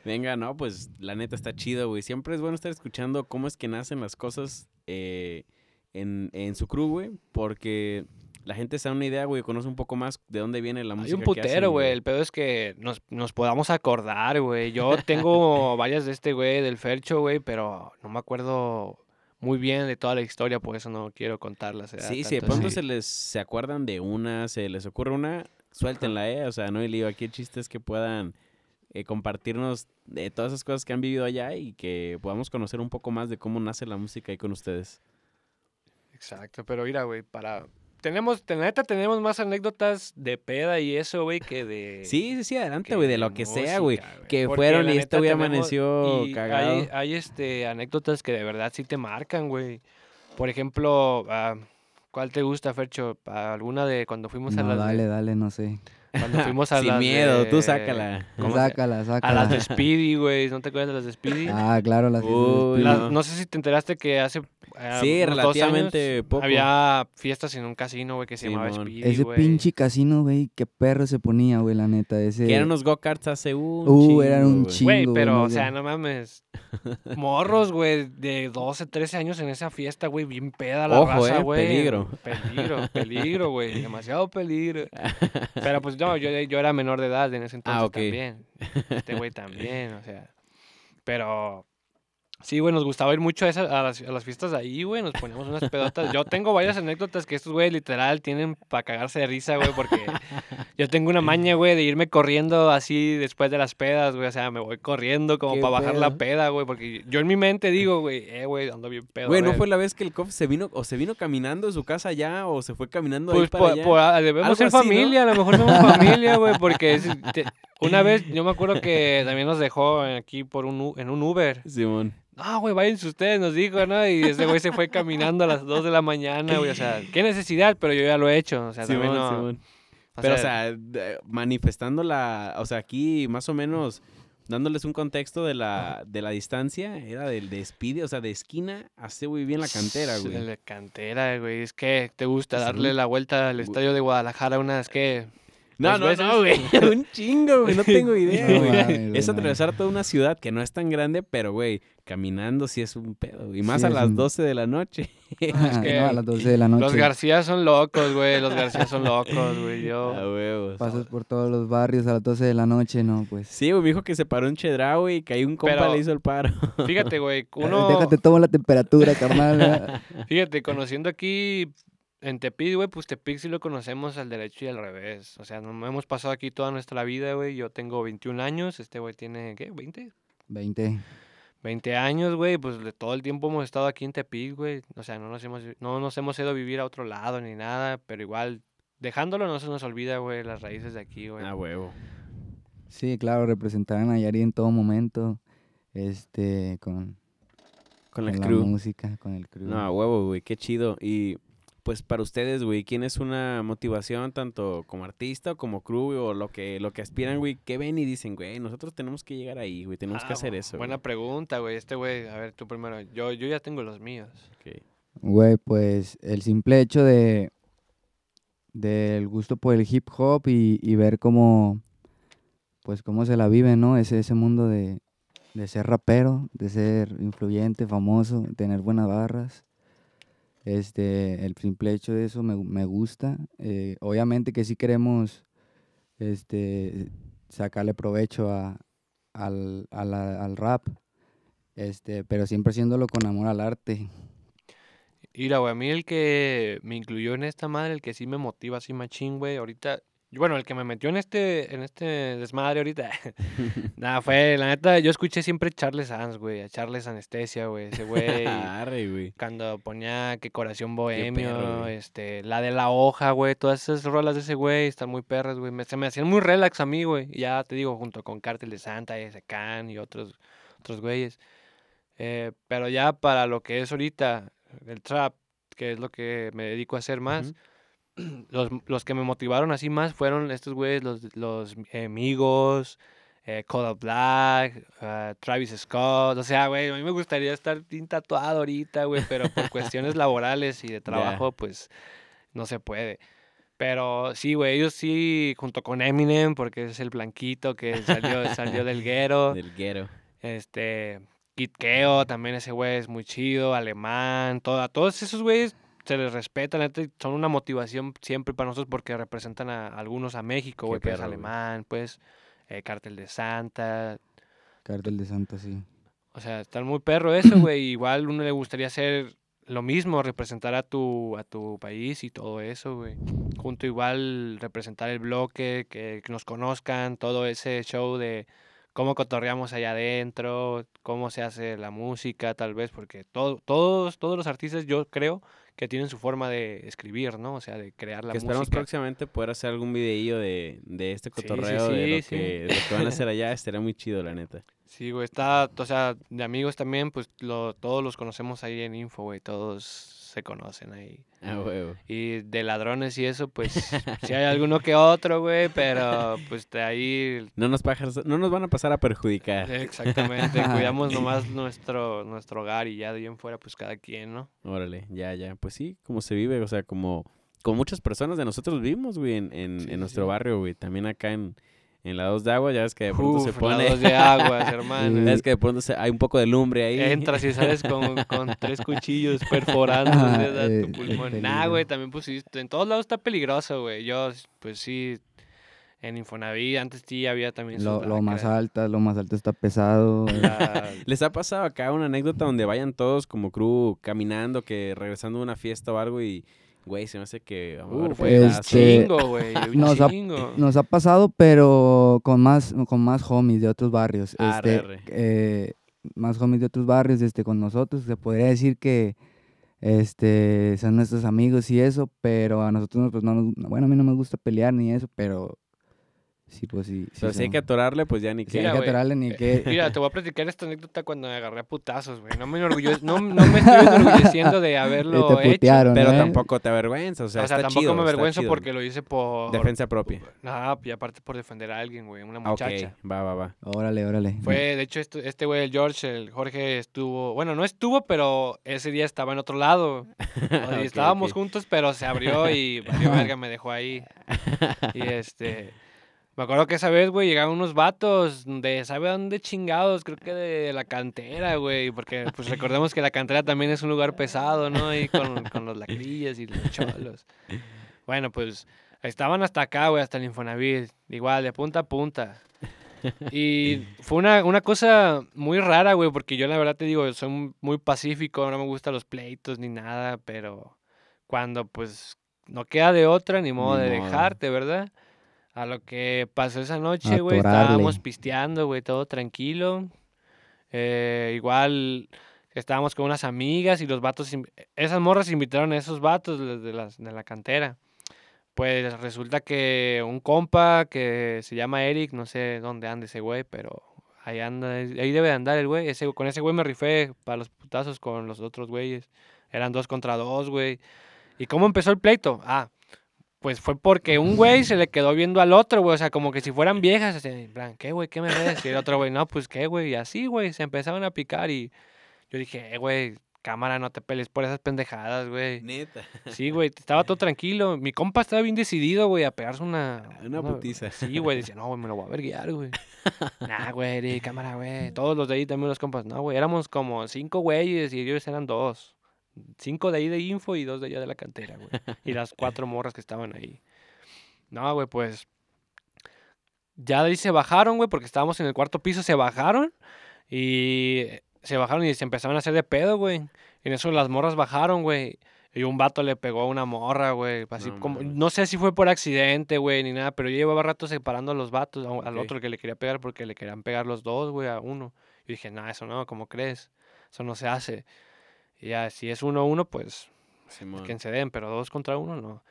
Venga, no, pues la neta está chido, güey. Siempre es bueno estar escuchando cómo es que nacen las cosas eh, en, en su crew, güey. Porque la gente se da una idea, güey, conoce un poco más de dónde viene la Hay música. un que putero, güey. El pedo es que nos, nos podamos acordar, güey. Yo tengo [laughs] varias de este, güey, del Fercho, güey, pero no me acuerdo muy bien de toda la historia, por eso no quiero contarlas. ¿verdad? Sí, sí, de pronto se les se acuerdan de una, se les ocurre una, suéltenla, eh. O sea, no hay lío. Aquí el chiste es que puedan eh, compartirnos de todas esas cosas que han vivido allá y que podamos conocer un poco más de cómo nace la música ahí con ustedes. Exacto, pero mira, güey, para... Tenemos, la neta, tenemos más anécdotas de peda y eso, güey, que de... [laughs] Sí, sí, sí, adelante, güey, de lo que sea, güey. Que Porque fueron la y este güey amaneció y cagado. Hay, hay, este, anécdotas que de verdad sí te marcan, güey. Por ejemplo, ah, ¿cuál te gusta, Fercho? Ah, ¿Alguna de cuando fuimos a No, las dale, dale, no sé. Cuando [laughs] fuimos a Sin las miedo, tú de- sácala. ¿cómo se- Sácala, A sácala. las de Speedy, güey. ¿No te acuerdas de las de Speedy? Ah, claro, las Uy, Las- no. no. sé si te enteraste que hace ah, Sí, relativamente años poco. había fiestas en un casino, güey, que se llamaba. Speedy, Ese güey. pinche casino, güey, qué perro se ponía, güey, la neta. Ese... Que eran unos go-karts hace un Uh, chingo, eran un chingo. Güey, pero, o sea, no mames. [laughs] Morros, güey, de 12, 13 años en esa fiesta, güey, bien peda la Ojo, raza, eh, güey. peligro. Peligro, peligro, güey, demasiado peligro. [laughs] Pero pues no, yo, yo era menor de edad en ese entonces Ah, ok. también. Este güey [laughs] también, o sea. Pero sí, güey, nos gustaba ir mucho a, esas- a, las, a las fiestas de ahí, güey, nos poníamos unas pedotas. Yo tengo varias anécdotas que estos güeyes literal tienen para cagarse de risa, güey, porque yo tengo una maña, güey, de irme corriendo así después de las pedas, güey. O sea, me voy corriendo como ¿Qué para bajar la peda, güey. Porque yo en mi mente digo, güey, eh, güey, ando bien pedo. Güey, ¿no ver". fue la vez que el COF se vino o se vino caminando de su casa allá o se fue caminando ahí Pues para por- allá? ah, debemos ser familia, a lo mejor somos [laughs] familia, güey, porque es- te- una vez yo me acuerdo que también nos dejó aquí por un, en un Uber. Simón. No, güey, váyanse ustedes, nos dijo, ¿no? Y ese güey se fue caminando a las 2 de la mañana, güey. O sea, qué necesidad, pero yo ya lo he hecho. O sea, también Simón, no- o Pero, o sea, manifestando la... O sea, aquí más o menos dándoles un contexto de la, de la distancia, era del de Speedy, o sea, de esquina ese güey bien la cantera, güey. La cantera, güey. Es que te gusta darle la vuelta al estadio de Guadalajara unas que No, no, veces. no, güey. [laughs] Un chingo, güey. No tengo idea, No güey. es atravesar toda una ciudad que no es tan grande, pero, güey, caminando sí es un pedo. Y más Sí, a es las un- 12 de la noche. [laughs] Ah, que no, a las 12 de la noche. Los García son locos, güey. Los García son locos, güey. Yo. [laughs] A huevos. Pasas por todos los barrios a las 12 de la noche, no, pues. Sí, güey, me dijo que se paró un chedra, güey, y que ahí un compa Pero- le hizo el paro. Fíjate, güey. Uno. Déjate, tomo la temperatura, carnal. Fíjate, conociendo aquí en Tepic, güey, pues Tepic sí lo conocemos al derecho y al revés. O sea, no hemos pasado aquí toda nuestra vida, güey. Yo tengo 21 años, este güey tiene, ¿qué? ¿20? 20. 20 años, güey, pues de todo el tiempo hemos estado aquí en Tepic, güey. O sea, no nos hemos, no nos hemos ido a vivir a otro lado ni nada, pero igual, dejándolo no se nos olvida, güey, las raíces de aquí, güey. A huevo. Sí, claro, representar a Nayarit en todo momento. Este, con, Con la con la crew. música, con el crew. No, a huevo, güey, qué chido. Y pues para ustedes, güey, ¿quién es una motivación tanto como artista o como crew güey, o lo que, lo que aspiran, güey? ¿Qué ven y dicen, güey, nosotros tenemos que llegar ahí, güey, tenemos que Ah, hacer eso? Buena güey"? pregunta, güey. Este güey, a ver, tú primero. Yo, yo ya tengo los míos. Güey, pues el simple hecho de del gusto por el hip hop y, y ver cómo pues cómo se la vive, ¿no? Ese, ese mundo de, de ser rapero, de ser influyente, famoso, tener buenas barras. Este, el simple hecho de eso me, me gusta. Eh, obviamente que sí queremos este, sacarle provecho a, al, a la- al rap, este, pero siempre haciéndolo con amor al arte. Mira, güey, a mí el que me incluyó en esta madre, el que sí me motiva así machín, güey, ahorita, bueno, el que me metió en este, en este desmadre ahorita, [laughs] [laughs] nada, fue, la neta, yo escuché siempre Charles Sanz, güey, a Charles Anestesia, güey, ese güey, [laughs] Arre, güey. cuando ponía que Corazón Bohemio, perro, este, la de la hoja, güey, todas esas rolas de ese güey están muy perras, güey, me- se me hacían muy relax a mí, güey, ya te digo, junto con Cártel de Santa, ese Can y otros, otros güeyes, Eh, pero ya para lo que es ahorita, el trap, que es lo que me dedico a hacer más, [clears throat] los, los que me motivaron así más fueron estos güeyes, los, los eh, amigos, eh, Kodak Black, ah, Travis Scott. O sea, güey, a mí me gustaría estar bien tatuado ahorita, güey, pero por cuestiones laborales y de [laughs] trabajo, pues no se puede. Pero sí, güey, ellos sí, junto con Eminem, porque es el blanquito que salió, salió del [laughs] guero. Del guero. Este, Kid Keo, también ese güey es muy chido, alemán, todo, a todos esos güeyes se les respeta, la neta, y son una motivación siempre para nosotros porque representan a, algunos a México, güey, que es alemán, pues, eh, Cártel de Santa, Cartel de Santa, sí. o sea, están muy perro eso, güey, igual uno le gustaría hacer lo mismo, representar a tu, a tu país y todo eso, güey. Junto igual representar el bloque, que, que nos conozcan, todo ese show de cómo cotorreamos allá adentro, cómo se hace la música, tal vez, porque todo, todos, todos los artistas yo creo que tienen su forma de escribir, ¿no? O sea, de crear la que esperamos música. próximamente poder hacer algún videillo de, de este Sí, sí, cotorreo, de, lo que, de lo que van a hacer allá. [laughs] Estaría muy chido, la neta. Sí, güey, está, o sea, de amigos también, pues lo, todos los conocemos ahí en Info, güey, todos se conocen ahí. A huevo. Y de ladrones y eso, pues sí hay alguno que otro, güey, pero pues de ahí No nos, pajas- no nos van a pasar a perjudicar. exactamente [laughs] cuidamos nomás nuestro nuestro hogar y ya de ahí en fuera pues cada quien, ¿no? Órale, ya, ya. Pues sí, como se vive, o sea, como, como muchas personas de nosotros vivimos, güey, en, en, Sí, en nuestro sí. barrio, güey. También acá en, en la dos de agua, ya ves que de pronto se pone... lados de aguas, [laughs] hermano. ya ves que de pronto se- hay un poco de lumbre ahí. Entras y sales con, con [laughs] tres cuchillos perforando Ah, eh, tu el pulmón. Nah, peligro. güey, también pues sí, en todos lados está peligroso, güey. Yo, pues sí, en Infonavit antes sí había también Lo, lo más alta, lo más alto está pesado. La- [laughs] ¿Les ha pasado acá una anécdota donde vayan todos como crew caminando, que regresando de una fiesta o algo y, güey, se me hace que vamos a ver fuetazo? este, chingo, güey, un nos ha- chingo. Nos ha pasado, pero con más, con más homies de otros barrios. Arre, este, arre. eh, más homies de otros barrios este, con nosotros. Se podría decir que este, son nuestros amigos y eso, pero a nosotros, pues, no nos- bueno, a mí no me gusta pelear ni eso, pero Sí, pues sí. sí Pero si hay que atorarle, pues ya ni Sí, qué. hay que atorarle ni eh, que... Mira, te voy a [laughs] platicar esta anécdota cuando me agarré a putazos, güey. No me, enorgulle- no, no me estoy enorgulleciendo de haberlo [laughs] te hecho. putearon, Pero ¿eh? tampoco te avergüenza, o sea, o sea, está tampoco chido, me avergüenzo chido. porque lo hice por... Defensa propia. Ajá, y aparte por defender a alguien, güey, una ok, muchacha. va, va, va. Órale, órale. Fue, de hecho, esto- este güey, el George, el Jorge, estuvo... Bueno, no estuvo, pero ese día estaba en otro lado. [laughs] Estábamos juntos, pero se abrió y verga, me dejó ahí. Y este... Me acuerdo que esa vez, güey, llegaban unos vatos de, ¿sabe dónde chingados? Creo que de la cantera, güey, porque pues recordemos que la cantera también es un lugar pesado, ¿no? Ahí con, con los lacrillas y los cholos. Bueno, pues estaban hasta acá, güey, hasta el Infonavit, igual, de punta a punta. Y fue una, una cosa muy rara, güey, porque yo la verdad te digo, soy mu- muy pacífico, no me gustan los pleitos ni nada, pero cuando pues no queda de otra, ni modo Ni de modo. dejarte, ¿verdad? A lo que pasó esa noche, güey, estábamos pisteando, güey, todo tranquilo. Eh, igual estábamos con unas amigas y los vatos, esas morras invitaron a esos vatos de, de las, de la cantera. Pues resulta que un compa que se llama Eric, no sé dónde anda ese güey, pero ahí anda, ahí debe de andar el güey. Ese, con ese güey me rifé para los putazos con los otros güeyes. Eran dos contra dos, güey. ¿Y cómo empezó el pleito? Ah, pues fue porque un güey se le quedó viendo al otro, güey. O sea, como que si fueran viejas, así, en plan, ¿qué, güey? ¿Qué me ves? Y el otro güey, no, pues qué, güey. Y así, güey, se empezaban a picar y yo dije, eh, güey, cámara, no te pelees por esas pendejadas, güey. Neta. Sí, güey, estaba todo tranquilo. Mi compa estaba bien decidido, güey, a pegarse una... Una putiza. Sí, güey, decía, no, güey, me lo voy a verguiar, güey. [laughs] nah, güey, cámara, güey. Todos los de ahí también los compas. No, güey, éramos como cinco güeyes y ellos eran dos. Cinco de ahí de info y dos de allá de la cantera, güey. Y las [laughs] cuatro morras que estaban ahí. No, güey, pues... Ya de ahí se bajaron, güey, porque estábamos en el cuarto piso, se bajaron y se bajaron y se empezaron a hacer de pedo, güey. En eso las morras bajaron, güey. Y un vato le pegó a una morra, güey. Así No como, no sé si fue por accidente, güey, ni nada, pero yo llevaba rato separando a los vatos, un- al otro que le quería pegar porque le querían pegar los dos, güey, a uno. Y dije, nah, eso no, ¿cómo crees? Eso no se hace. Y ya, si es uno a uno, pues Simón. que se den, pero dos contra uno no.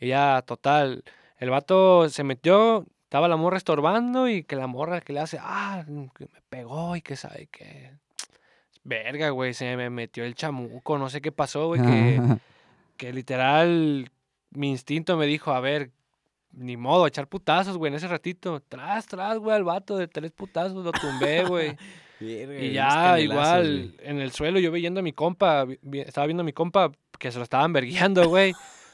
Y ya, total, el vato se metió, estaba la morra estorbando y que la morra que le hace, ah, que me pegó y que sabe que... [tsk] Verga, güey, se me metió el chamuco, no sé qué pasó, güey, que, [laughs] que literal mi instinto me dijo, a ver, ni modo, echar putazos, güey, en ese ratito. Tras, tras, güey, al vato de tres putazos, lo tumbé, güey. [laughs] Y unos ya, igual, en el suelo, yo viendo a mi compa, vi- estaba viendo a mi compa que se lo estaban verguiando, güey.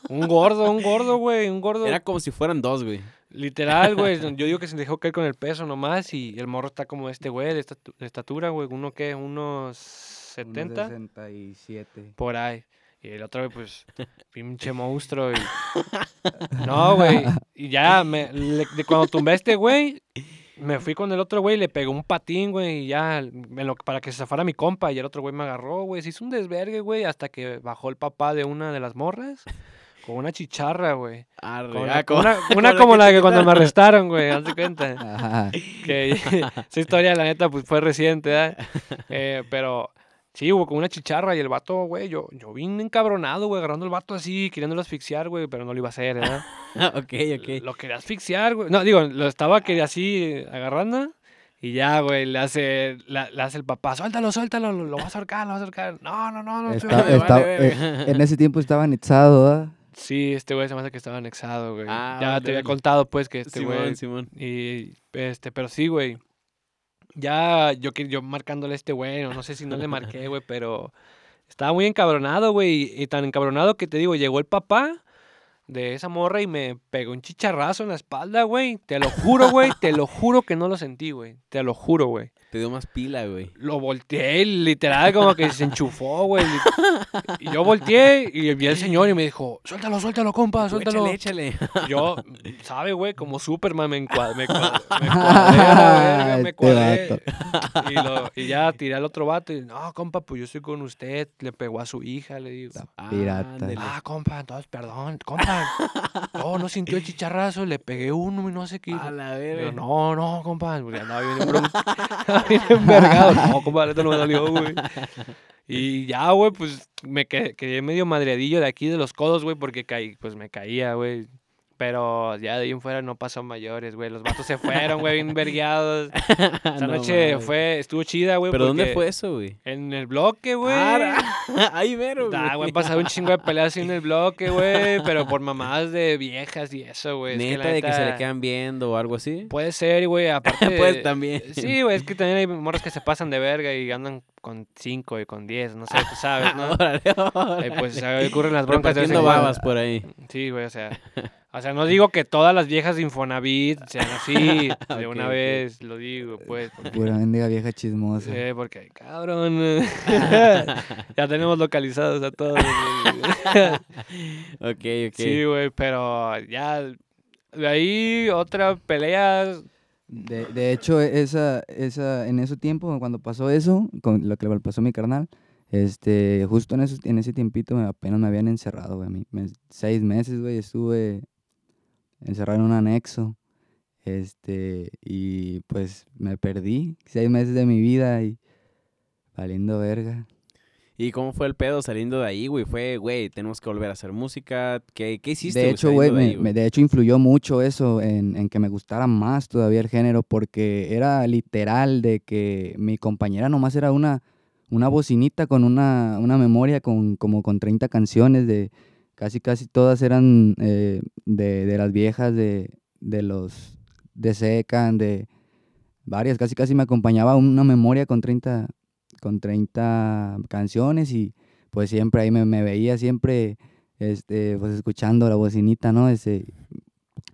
Un gordo, un gordo, güey, un gordo. Era como si fueran dos, güey. Literal, güey. [laughs] Yo digo que se dejó caer con el peso nomás y el morro está como este, güey, de, estatu- de estatura, güey. Uno que, unos 70 67. por ahí. Y el otro, pues, [laughs] pinche monstruo. Y... No, güey. Y ya, me, le- de cuando tumbé a este güey, me fui con el otro güey, le pegó un patín, güey, y ya, lo- para que se zafara mi compa. Y el otro güey me agarró, güey. Se hizo un desvergue, güey, hasta que bajó el papá de una de las morras con una chicharra, güey. Arre, Con ah, una [laughs] como la que cuando me arrestaron, güey, haz de cuenta. [laughs] Ajá. Que [laughs] esa historia, la neta, pues fue reciente. Eh, pero sí, hubo con una chicharra y el vato, güey, yo, yo vine encabronado, güey, agarrando el vato así, queriéndolo asfixiar, güey, pero no lo iba a hacer, ¿verdad? [laughs] ok, ok. Lo quería asfixiar, güey. No, digo, lo estaba que así agarrando. Y ya, güey, le hace, la- le hace el papá, suéltalo, suéltalo, lo, lo vas a ahorcar, lo vas a ahorcar. No, no, no, no. Está- suéltalo". vale está- verga. eh, en ese tiempo estaba anexado, ¿ah? Sí, este güey se me hace que estaba anexado, güey. Ah, ya vale, te había vale. contado, pues, que este güey Simón, Simón. Y este, pero sí, güey. Ya yo yo marcándole a este güey, no sé si no le marqué, güey, [laughs] pero estaba muy encabronado, güey, y tan encabronado que te digo, llegó el papá de esa morra y me pegó un chicharrazo en la espalda, güey. Te lo juro, güey, te lo juro que no lo sentí, güey. Te lo juro, güey. Te dio más pila, güey. Lo volteé, literal, como que se enchufó, güey. Y yo volteé y vi al señor y me dijo, suéltalo, suéltalo, compa, suéltalo. Échale, échale. Yo, ¿sabe, güey? Como Superman me encuadré, me [laughs] cuadré, me cuadré, Este cuadré. Y, lo- y ya tiré al otro vato y, no, compa, pues yo estoy con usted. Le pegó a su hija, le digo. Pirata. Ándale. Ah, compa, entonces, perdón, compa. No, no sintió el chicharrazo, le pegué uno y no sé qué. A la verga. no, no, compa. Porque andaba bien, [laughs] [laughs] bien envergado. [laughs] No, compa, esto no me dolió, güey. Y ya, güey, pues me quedé medio madreadillo de aquí de los codos, güey, porque caí, pues me caía, güey. Pero ya de ahí en fuera no pasó mayores, güey. Los vatos se fueron, güey, bien vergueados. [laughs] Esa No noche fue, estuvo chida, güey. ¿Pero dónde fue eso, güey? En el bloque, güey. Ah, [laughs] ahí mero, Ah, güey, pasaron un chingo de peleas así en el bloque, güey. Pero por mamadas de viejas y eso, güey. Es que Neta de que se le quedan viendo o algo así. Puede ser, güey. [laughs] Aparte. Pues también. Sí, güey, es que también hay morros que se pasan de verga y andan con 5 y con 10, no sé, tú sabes, ¿no? Órale, Eh, órale. pues se ocurren las broncas de babas por ahí. Sí, güey, o sea. O sea, no digo que todas las viejas de Infonavit sean así. [laughs] De una vez lo digo, pues. porque- [laughs] Pura mendiga vieja chismosa. eh, porque, cabrón. [laughs] ya tenemos localizados a todos. Ok, ok. Sí, güey, pero ya. De ahí otra pelea. De, de hecho, esa, esa, en ese tiempo, cuando pasó eso, con lo que le pasó a mi carnal, este, justo en, esos- en ese tiempito apenas me habían encerrado, güey. a mí, me- seis meses, güey, estuve encerrado en un anexo. Este, y pues me perdí seis meses de mi vida y valiendo verga. ¿Y cómo fue el pedo saliendo de ahí, güey? Fue, güey, tenemos que volver a hacer música. ¿Qué, qué hiciste, De hecho, güey, de de hecho influyó mucho eso en, en que me gustara más todavía el género, porque era literal de que mi compañera nomás era una, una bocinita con una, una memoria con como con 30 canciones de casi casi todas eran eh, de, de las viejas de, de los de Secan, de varias, casi casi me acompañaba una memoria con 30 con 30 canciones y pues siempre ahí me, veía siempre este, pues escuchando la bocinita, ¿no? Ese,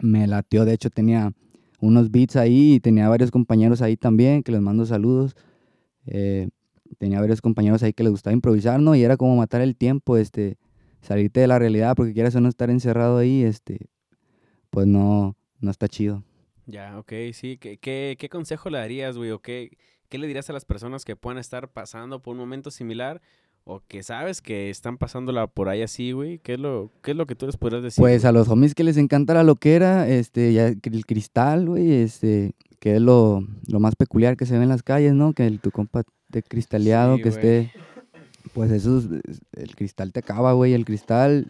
me latió, de hecho tenía unos beats ahí y tenía varios compañeros ahí también, que les mando saludos. Eh, tenía varios compañeros ahí que les gustaba improvisar, ¿no? Y era como matar el tiempo, este, salirte de la realidad, porque quieras o no estar encerrado ahí, este, pues no, no está chido. Ya, ok, sí. ¿Qué, qué, qué consejo le darías, güey? ¿O qué, qué le dirías a las personas que puedan estar pasando por un momento similar? O que sabes que están pasándola por ahí así, güey. ¿Qué es lo, qué es lo que tú les podrías decir? Pues güey? a los homies que les encanta la loquera, este, ya el cristal, güey, este, que es lo, lo más peculiar que se ve en las calles, ¿no? Que el, tu compa esté cristaleado, Sí, que güey. esté, pues eso, es- es- el cristal te acaba, güey, el cristal,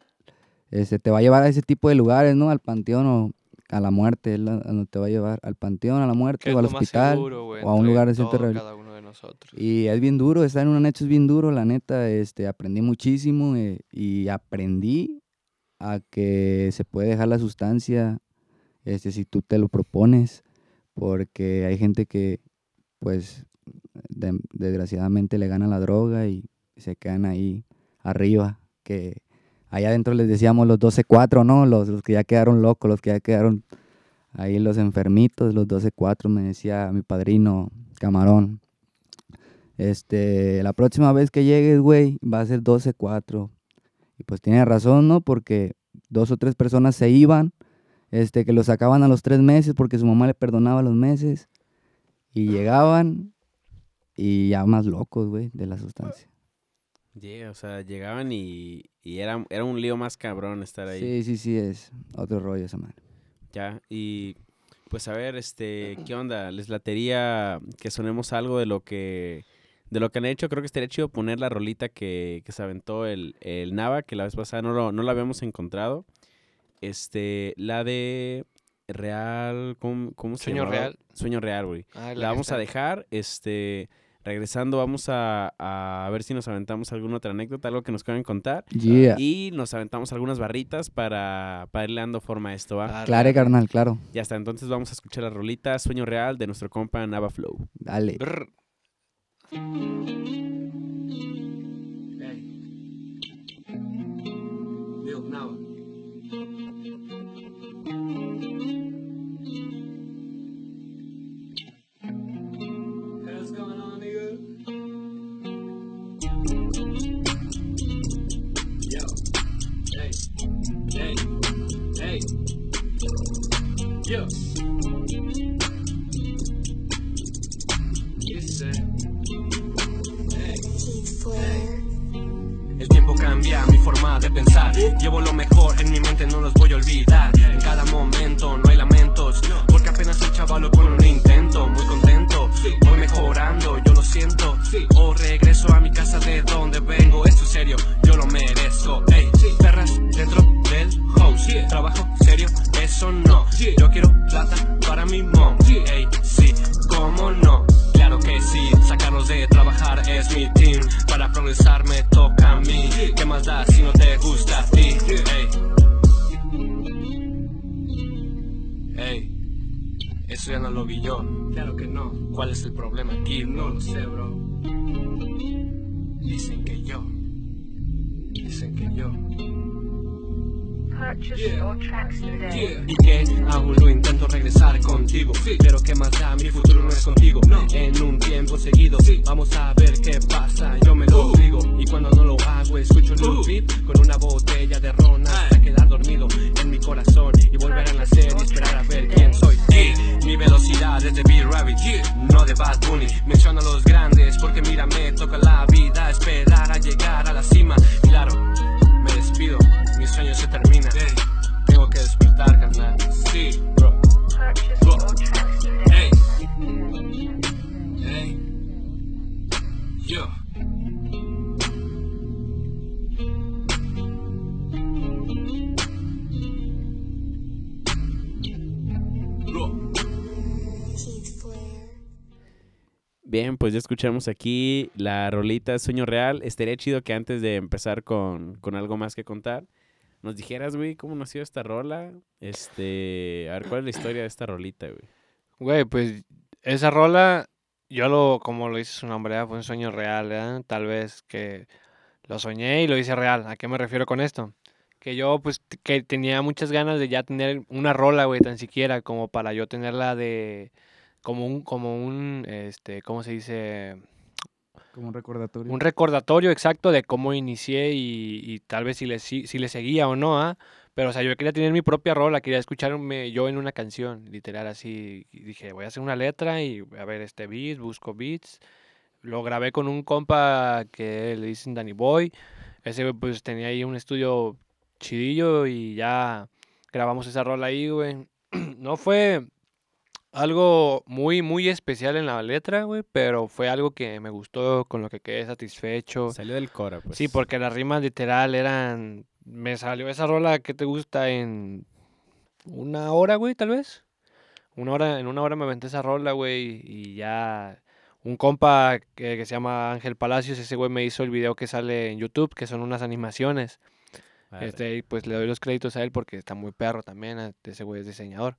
este, te va a llevar a ese tipo de lugares, ¿no? Al panteón o a la muerte, donde te va a llevar, al panteón, a la muerte o al hospital. seguro, o a un lugar de nosotros. Y es bien duro, estar en un anexo es bien duro, la neta, este, aprendí muchísimo eh, y aprendí a que se puede dejar la sustancia, este, si tú te lo propones, porque hay gente que, pues, de- desgraciadamente le gana la droga y se quedan ahí arriba, que allá adentro les decíamos los 12-4, ¿no? Los, los que ya quedaron locos, los que ya quedaron ahí los enfermitos, los 12-4, me decía mi padrino Camarón. Este, la próxima vez que llegues, güey, va a ser 12-4. Y pues tiene razón, ¿no? Porque dos o tres personas se iban, este, que lo sacaban a los tres meses porque su mamá le perdonaba los meses. Y llegaban y ya más locos, güey, de la sustancia. Yeah, o sea, llegaban y, y era, era un lío más cabrón estar ahí. Sí, sí, sí, es otro rollo esa madre. Ya, y pues a ver, este, ¿qué onda? ¿Les latería que sonemos algo de lo que de lo que han hecho? Creo que estaría chido poner la rolita que, que se aventó el, el Nava, que la vez pasada no, lo, no la habíamos encontrado. Este, la de Real, ¿cómo, cómo se Sueño llamaba? Real. Sueño Real, güey. Ah, La vamos a dejar, este, regresando vamos a, a ver si nos aventamos alguna otra anécdota, algo que nos quieran contar. Yeah. Y nos aventamos algunas barritas para, para irle dando forma a esto, ¿va? Claro, carnal, claro. Ya está, entonces vamos a escuchar la rolita Sueño Real de nuestro compa Nava Flow. Dale. Brr. Más da, mi futuro no es contigo. En un tiempo seguido Vamos a ver qué pasa, escuchamos aquí la rolita Sueño Real. Estaría chido que antes de empezar con, con algo más que contar, nos dijeras, güey, cómo nació esta rola. Este, a ver, ¿cuál es la historia de esta rolita, güey? Güey, pues esa rola, yo lo, como lo dice su nombre, ¿verdad? fue un sueño real, ¿verdad? Tal vez que lo soñé y lo hice real. ¿A qué me refiero con esto? Que yo, pues, que tenía muchas ganas de ya tener una rola, güey, tan siquiera, como para yo tenerla de, como un, como un, este, ¿cómo se dice? Como un recordatorio. Un recordatorio exacto de cómo inicié y, y tal vez si le, si, si le seguía o no, ¿ah? Pero, o sea, yo quería tener mi propia rola, quería escucharme yo en una canción, literal, así. Y dije, voy a hacer una letra y a ver este beat, busco beats. Lo grabé con un compa que le dicen Danny Boy. Ese, pues, tenía ahí un estudio chidillo y ya grabamos esa rola ahí, güey. [clears throat] No fue algo muy, muy especial en la letra, güey, pero fue algo que me gustó, con lo que quedé satisfecho. Salió del Cora, pues. Sí, porque las rimas literal eran. Me salió esa rola que te gusta en una hora, güey, tal vez. Una hora, en una hora me aventé esa rola, güey, y ya. Un compa que, que se llama Ángel Palacios, ese güey me hizo el video que sale en YouTube, que son unas animaciones. Este, y pues le doy los créditos a él porque está muy perro también, eh, ese güey es diseñador.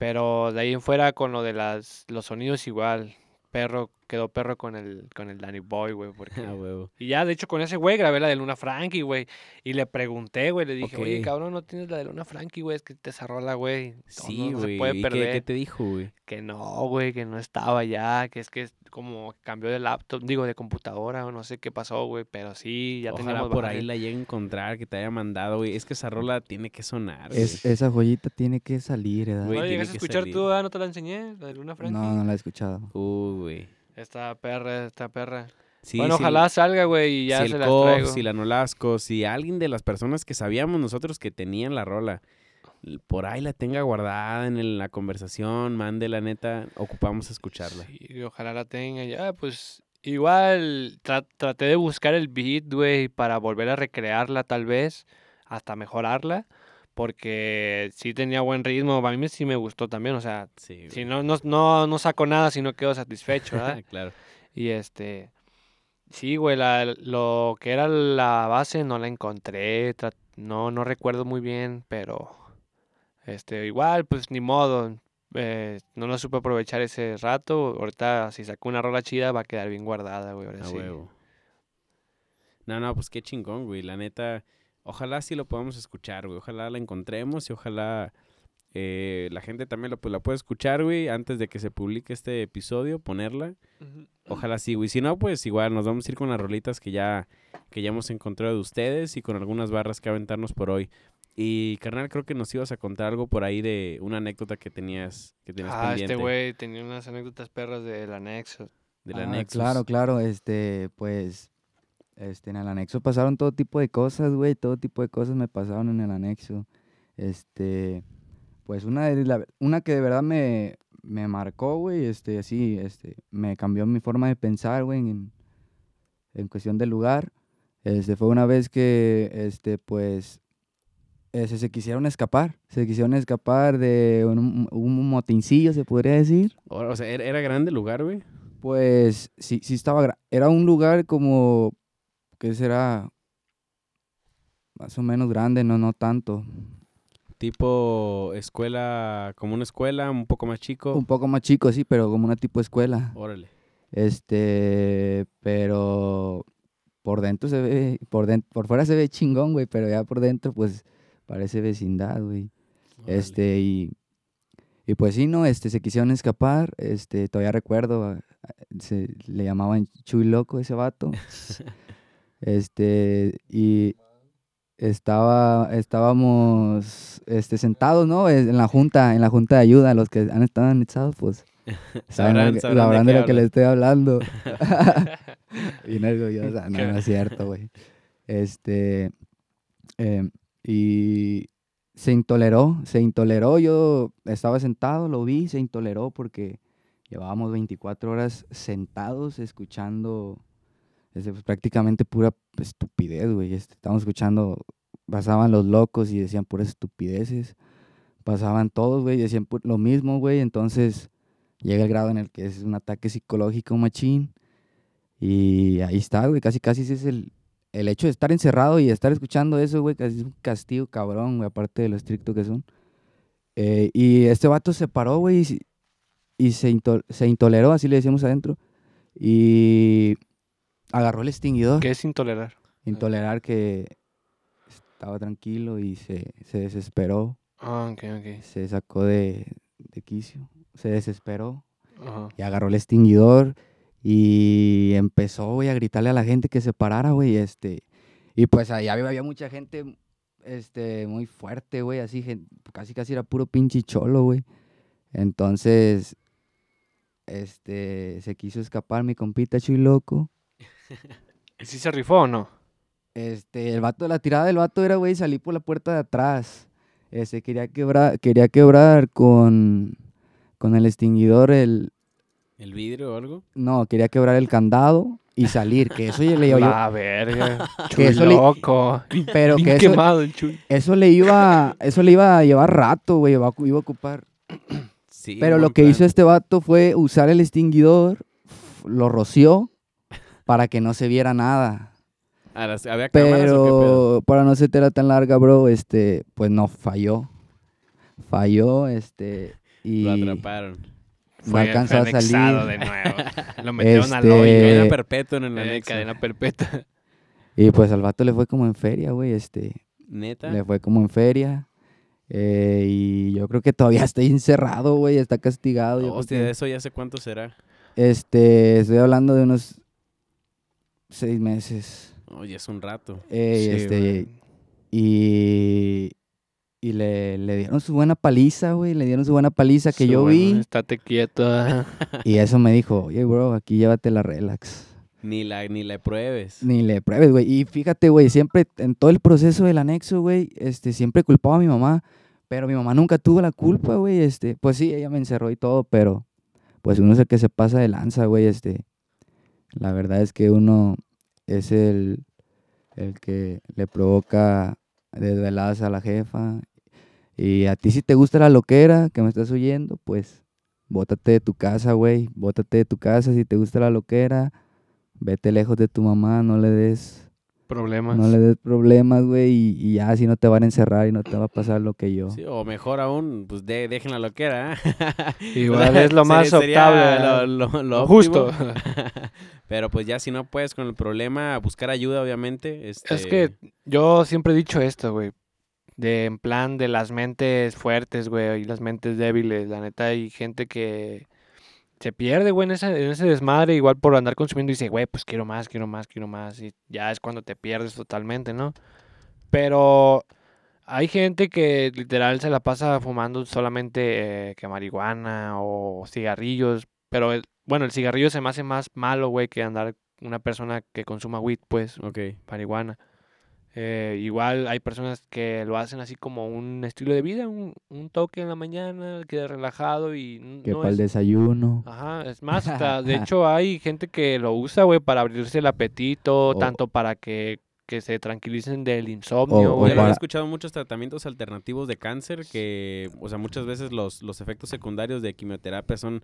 Pero de ahí en fuera con lo de las, los sonidos igual, perro, quedó perro con el, con el Danny Boy, güey, [laughs] porque... Ah, huevo. Y ya, de hecho, con ese güey grabé la de Luna Frankie, güey. Y le pregunté, güey, le dije, oye, Ok. cabrón, no tienes la de Luna Frankie, güey, es que te esa rola, güey. no- Sí, no, se güey. puede ¿Y qué- perder. ¿Qué, te dijo, güey? Que no, güey, que no estaba ya, que es que es como cambió de laptop, digo, de computadora, o no sé qué pasó, güey, pero sí, ya Ojalá por ahí varias. la llegue a encontrar, que te haya mandado, güey. Es que esa rola tiene que sonar, Es, güey. esa joyita tiene que salir, ¿verdad? Güey, ¿No la llegaste a escuchar salir. tú, ah? ¿No te la enseñé? La de Luna Frankie. No, no la he escuchado. Uh, güey. Esta perra, esta perra. Sí, bueno, sí, ojalá salga, güey, y ya si se el las Cof, traigo. si la Nolasco, si alguien de las personas que sabíamos nosotros que tenían la rola, por ahí la tenga guardada en la conversación, mande la neta, ocupamos escucharla. Sí, ojalá la tenga ya, pues igual tra- traté de buscar el beat, güey, para volver a recrearla tal vez, hasta mejorarla, porque sí tenía buen ritmo, a mí sí me gustó también, o sea, Sí, si no, no, no, no saco nada si no quedo satisfecho, ¿verdad? [laughs] claro. y este, sí, güey, la- lo que era la base no la encontré, no, no recuerdo muy bien, pero este, igual, pues ni modo, eh, no lo supe aprovechar ese rato. Ahorita, si saco una rola chida, va a quedar bien guardada, güey. Ahora A sí. huevo. No, no, pues qué chingón, güey. La neta, ojalá sí lo podamos escuchar, güey. Ojalá la encontremos y ojalá eh, la gente también lo, pues, la pueda escuchar, güey, antes de que se publique este episodio, ponerla. Ojalá sí, güey. Si no, pues igual nos vamos a ir con las rolitas que ya, que ya hemos encontrado de ustedes y con algunas barras que aventarnos por hoy. Y carnal, creo que nos ibas a contar algo por ahí de una anécdota que tenías, que tenías Ah, pendiente este güey tenía unas anécdotas perras del anexo. del Ah, Nexus. Claro, claro, este, pues, este, en el anexo pasaron todo tipo de cosas, güey, todo tipo de cosas me pasaron en el anexo. Este, pues una, de la- una que de verdad me, me marcó, güey, este, así, este, me cambió mi forma de pensar, güey, en, en cuestión del lugar. Este, fue una vez que, este, pues, este, se quisieron escapar, se quisieron escapar de un, un motincillo, se podría decir. O, sea, ¿era, era grande el lugar, güey? Pues sí, sí estaba. Era un lugar como. ¿Qué será? Más o menos grande, no, no tanto. Tipo escuela, como una escuela, un poco más chico. Un poco más chico, sí, pero como una tipo escuela. Órale. Este, pero por dentro se ve, por dentro, por fuera se ve chingón, güey, pero ya por dentro, pues, parece vecindad, güey. órale. Este, y, y pues sí, ¿no? Este, se quisieron escapar, este, todavía recuerdo, a- a- se le llamaban Chuy Loco ese vato. [laughs] este, y estaba, estábamos, este, sentados, ¿no? En la junta, en la junta de ayuda, los que han estado anexados, pues, [laughs] Sabrán- sabrán, de- sabrán de de lo que le hablas. estoy hablando. [laughs] [laughs] Bien orgullosa, no, no es cierto, güey. Este, em, y se intoleró, se intoleró, yo estaba sentado, lo vi, se intoleró porque llevábamos 24 horas sentados escuchando este, pues, prácticamente pura estupidez, güey. Este, estábamos escuchando, pasaban los locos y decían puras estupideces, pasaban todos, güey, decían lo mismo, güey, entonces llega el grado en el que es un ataque psicológico machín. Y ahí está, güey, casi casi es el, el hecho de estar encerrado y estar escuchando eso, güey, casi es un castigo cabrón, güey, aparte de lo estricto que son. Eh, y este vato se paró, güey, y, y se, into- se intoleró, así le decíamos adentro, y agarró el extinguidor. ¿Qué es intolerar? Intolerar que estaba tranquilo y se, se desesperó, Ah, ok, ok. se sacó de, de quicio, se desesperó Ajá. y agarró el extinguidor y empezó, güey, a gritarle a la gente que se parara, güey, este, y pues ahí había, había mucha gente, este, muy fuerte, güey, así, casi casi era puro pinche cholo, güey, entonces, este, se quiso escapar mi compita Chuy Loco, ¿Y si se rifó o no? este, el vato, la tirada del vato era, güey, salir por la puerta de atrás, este, quería quebrar, quería quebrar con, con el extinguidor el, ¿El vidrio o algo? No, quería quebrar el candado y salir, que eso le [laughs] iba yo, La verga. [laughs] Que eso le- loco. pero Bien que eso, quemado el chuy. eso le iba, eso le iba a llevar rato, güey, iba, iba a ocupar. Sí. Pero lo que hizo este vato fue usar el extinguidor, lo roció para que no se viera nada. Ah, las- ¿Había cámaras o qué pedo? Pero para no ser tan larga, bro, este, pues no falló. Falló, este, y Lo atraparon. no alcanzó a anexado salir. de nuevo. [laughs] Lo metieron al Este, hoyo. Cadena perpetua en el Eh, anexo. cadena perpetua. Y pues al vato le fue como en feria, güey, este, ¿Neta? Le fue como en feria. eh, y yo creo que todavía está encerrado, güey. Está castigado. creo Hostia, que- de eso ya sé cuánto será. este, estoy hablando de unos seis meses. Oye, es un rato. eh, Sí, este, y y le, le dieron su buena paliza, güey. Le dieron su buena paliza que Su yo bueno, vi. Estate quieto. [laughs] Y eso me dijo, oye, bro, aquí llévate la relax. Ni la, ni la pruebes. Ni le pruebes, güey. Y fíjate, güey, siempre, en todo el proceso del anexo, güey, este, siempre culpaba a mi mamá. Pero mi mamá nunca tuvo la culpa, güey. Este, pues sí, ella me encerró y todo, pero pues uno es el que se pasa de lanza, güey. Este, la verdad es que uno es el, el que le provoca desveladas a la jefa. Y a ti si te gusta la loquera que me estás oyendo, pues bótate de tu casa, güey. Bótate de tu casa si te gusta la loquera. Vete lejos de tu mamá, no le des, Problemas. no le des problemas, güey, y, y ya así no te van a encerrar y no te va a pasar lo que yo. Sí, o mejor aún, pues de, dejen la loquera. ¿eh? [laughs] Igual es lo [laughs] más optable. Lo, justo. [laughs] Pero pues ya si no puedes con el problema, buscar ayuda, obviamente. Es este, que yo siempre he dicho esto, güey. De en plan de las mentes fuertes, güey, y las mentes débiles. La neta, hay gente que se pierde, güey, en ese, en ese desmadre, igual por andar consumiendo y dice, güey, pues quiero más, quiero más, quiero más. Y ya es cuando te pierdes totalmente, ¿no? Pero hay gente que literal se la pasa fumando solamente eh, que marihuana o cigarrillos. Pero el- bueno, el cigarrillo se me hace más malo, güey, que andar una persona que consuma weed, pues Ok. marihuana. Eh, igual hay personas que lo hacen así como un estilo de vida, un, un toque en la mañana, queda relajado y Que no para el es... desayuno. Ajá, es más, hasta, de [laughs] hecho hay gente que lo usa, güey, para abrirse el apetito, O- tanto para que, que se tranquilicen del insomnio, o lo he escuchado muchos tratamientos alternativos de cáncer que, o sea, muchas veces los, los efectos secundarios de quimioterapia son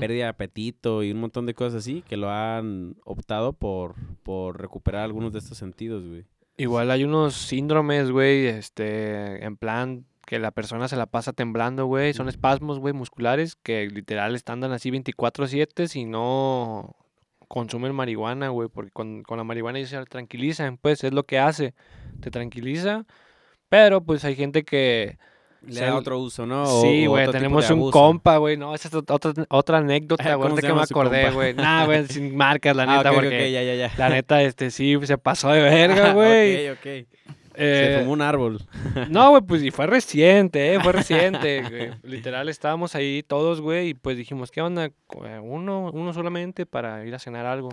pérdida de apetito y un montón de cosas así que lo han optado por, por recuperar algunos de estos sentidos, güey. Igual hay unos síndromes, güey, este, en plan, que la persona se la pasa temblando, güey. Son espasmos, güey, musculares que literal están así 24/7 si no consumen marihuana, güey. Porque con, con la marihuana ellos se tranquilizan, pues es lo que hace. Te tranquiliza. Pero pues hay gente que... Le da otro uso, ¿no? O- Sí, güey, tenemos un compa, güey. No, esa es ot- otra, otra anécdota, güey, ¿Cómo ahorita se que me acordé, güey. Nah, güey, [laughs] sin marcas, la Ah, neta, ok, porque ok, ya, ya, ya. la neta, este, sí, se pasó de [laughs] verga, güey. ok, ok. Eh, Se fumó un árbol. no, güey, pues y fue reciente, ¿eh? Fue [laughs] reciente, güey. Literal, estábamos ahí todos, güey, y pues dijimos, ¿qué onda? Uno, uno solamente para ir a cenar algo.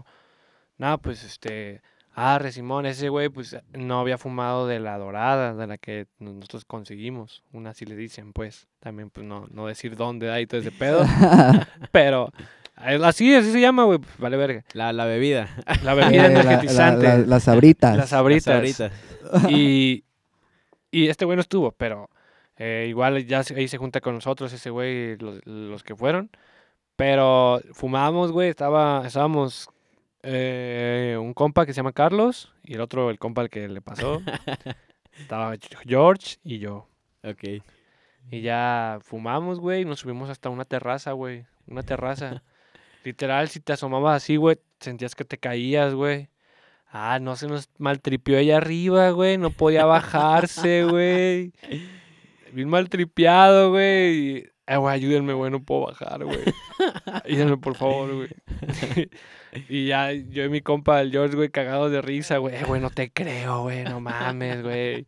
Nada, pues este. Ah, Simón, ese güey, pues no había fumado de la dorada, de la que nosotros conseguimos. Una así le dicen, pues. También, pues no, no decir dónde hay todo ese pedo. [laughs] pero. eh, Así, así se llama, güey. pues, Vale, verga. La, la bebida. La bebida [laughs] la- la- energetizante. la- las sabritas. Las sabritas. Las sabritas. Y, y este güey no estuvo, pero eh, igual ya se- ahí se junta con nosotros ese güey, los, los que fueron. Pero fumábamos, güey, estaba, estábamos eh, un compa que se llama Carlos y el otro, el compa al que le pasó. [laughs] estaba George y yo. Ok. Y ya fumamos, güey, y nos subimos hasta una terraza, güey. Una terraza. [laughs] Literal, si te asomabas así, güey, sentías que te caías, güey. Ah, no se nos maltripió ella arriba, güey. No podía bajarse, güey. [laughs] Bien maltripeado, güey. Eh, güey, ayúdenme, güey, no puedo bajar, güey. [laughs] Ayúdenme, por favor, güey. [laughs] y ya yo y mi compa, el George, güey, cagados de risa, güey. Eh, güey, no te creo, güey, no mames, güey.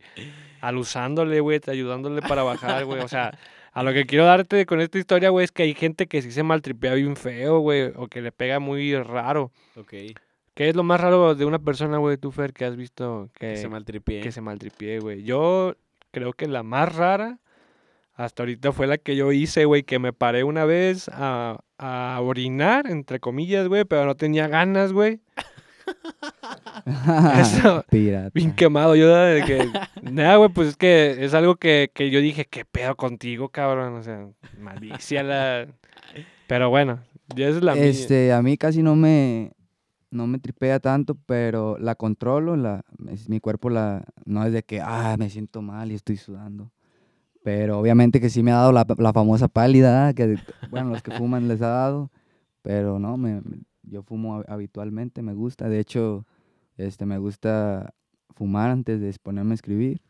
Alusándole, güey, ayudándole para bajar, güey. O sea, a lo que quiero darte con esta historia, güey, es que hay gente que sí se maltripea bien feo, güey, o que le pega muy raro. Ok. ¿Qué es lo más raro de una persona, güey, tú, Fer, que has visto que, Que se maltripié. que se maltripie, güey? Yo creo que la más rara hasta ahorita fue la que yo hice, güey, que me paré una vez a, a orinar, entre comillas, güey, pero no tenía ganas, güey. [laughs] Eso, [laughs] Pirata. bien quemado. Yo de que, nada, güey, pues es que es algo que, que yo dije, ¿qué pedo contigo, cabrón? O sea, malicia la... Pero bueno, ya es la mía. Este, a mí casi no me, no me tripea tanto, pero la controlo, la, es- mi cuerpo la, no es de que, ah, me siento mal y estoy sudando. Pero obviamente que sí me ha dado la, la famosa pálida, que, bueno, los que [laughs] fuman les ha dado, pero no, me, yo fumo hab- habitualmente, me gusta, de hecho, este, me gusta fumar antes de ponerme a escribir.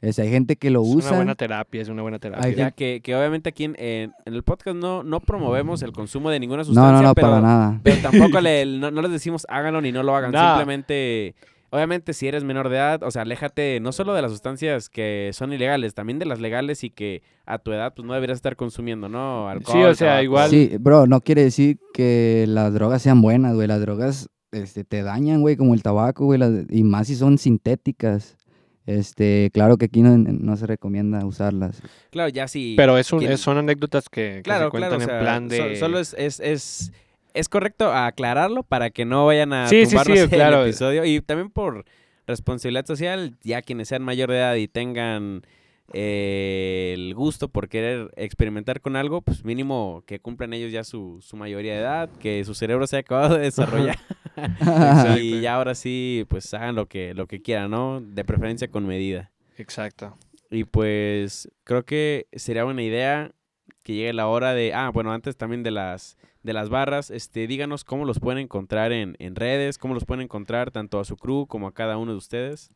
Este, hay gente que lo es una usa. buena terapia, es una buena terapia. Ya que, que obviamente aquí en, en- en el podcast no, no promovemos el consumo de ninguna No, sustancia. no, no, pero, para nada. Pero tampoco le, [laughs] no, no les decimos háganlo ni no lo hagan. No. Simplemente, obviamente, si eres menor de edad, o sea, aléjate no solo de las sustancias que son ilegales, también de las legales y que a tu edad pues no deberías estar consumiendo, ¿no? Alcohol, o sea, tabaco. igual- Sí, bro, no quiere decir que las drogas sean buenas, güey. Las drogas este, te dañan, güey, como el tabaco, güey. las- y más si son sintéticas. Este, claro que aquí no, no se recomienda usarlas. Claro, ya sí. Pero es un- es- son anécdotas que, que claro, se cuentan claro, o sea, en plan so- de... solo es, es, es, es correcto aclararlo para que no vayan a Sí, sí, tumbarnos sí, el claro. episodio. Y también por responsabilidad social, ya quienes sean mayor de edad y tengan eh, el gusto por querer experimentar con algo, pues mínimo que cumplan ellos ya su, su mayoría de edad, que su cerebro se ha acabado de desarrollar. [laughs] y ya ahora sí, pues hagan lo que, lo que quieran, ¿no? De preferencia con medida. Exacto. Y pues creo que sería buena idea que llegue la hora de, ah, bueno, antes también de las de las barras, este, díganos cómo los pueden encontrar en, en redes, cómo los pueden encontrar tanto a su crew como a cada uno de ustedes.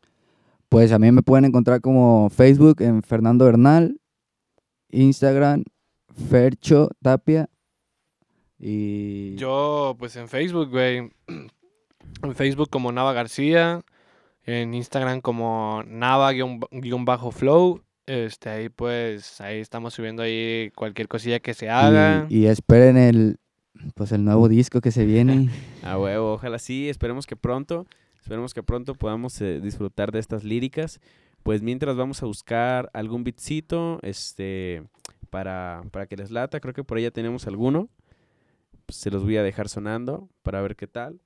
Pues a mí me pueden encontrar como Facebook en Fernando Bernal, Instagram, Fercho Tapia. Y Yo, pues en Facebook, güey. [clears throat] En Facebook como Nava García. En Instagram como Nava-Flow. Este, ahí pues, ahí estamos subiendo ahí cualquier cosilla que se haga. y, y esperen el pues el nuevo disco que se viene. [laughs] A huevo, ojalá sí, esperemos que pronto, esperemos que pronto podamos eh, disfrutar de estas líricas. Pues mientras vamos a buscar algún beatcito, este, para, para que les lata, creo que por ahí ya tenemos alguno. Se los voy a dejar sonando para ver qué tal.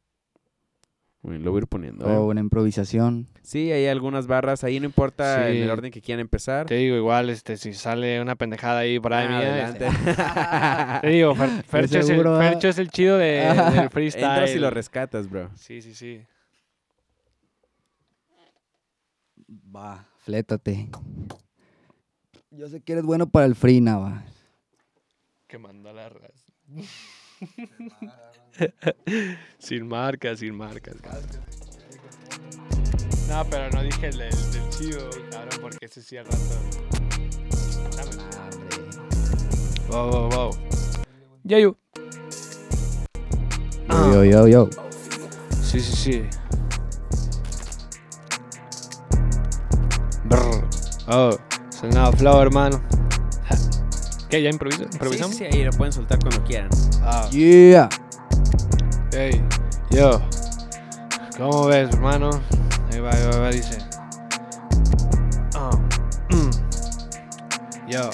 Bueno, lo voy a ir poniendo. ¿eh? o una improvisación. Sí, hay algunas barras, ahí no importa en el orden que quieran empezar. Te digo, igual, este, si sale una pendejada ahí por ahí Ah, mía, adelante. [laughs] Te digo, Fer- Fercho, es el, seguro. Fercho es el chido de, del freestyle. Entras y lo rescatas, bro. Sí, sí, sí. Va, flétate. Yo sé que eres bueno para el free, Nava. Que mandó a la raza. [laughs] sin marcas, sin marcas. No, pero no dije el del, del chivo, cabrón, porque ese sí al rato. Dame. Wow, wow, wow. Yayu. Ah. Yo, yo, yo. Sí, sí, sí. Brr. Oh, sonaba flow, hermano. ¿Qué? ¿Ya improvisa? improvisamos? Sí, sí, ahí lo pueden soltar cuando quieran. Ah, Yeah. Hey, yo. ¿Cómo ves, hermano? Ahí va, ahí va, dice. Ah, mm. Yo.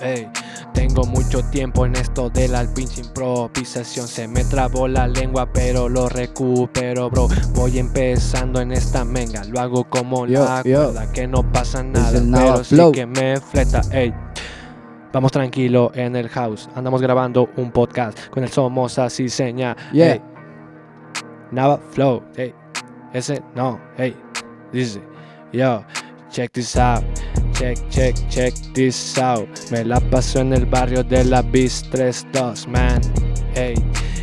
Hey, tengo mucho tiempo en esto de la pinche improvisación. Se me trabó la lengua, pero lo recupero, bro. Voy empezando en esta menga. Lo hago como Yo, la yo. que no pasa nada, pero sí que me fleta. Ey. Vamos tranquilo en el house. Andamos grabando un podcast con el Somos Así Seña. Yeah. Ey. Nava Flow. Ey. Ese no. Hey. Dice. Yo. Check this out. Check, check, check this out. Me la paso en el barrio de la Bis 32, man. Hey.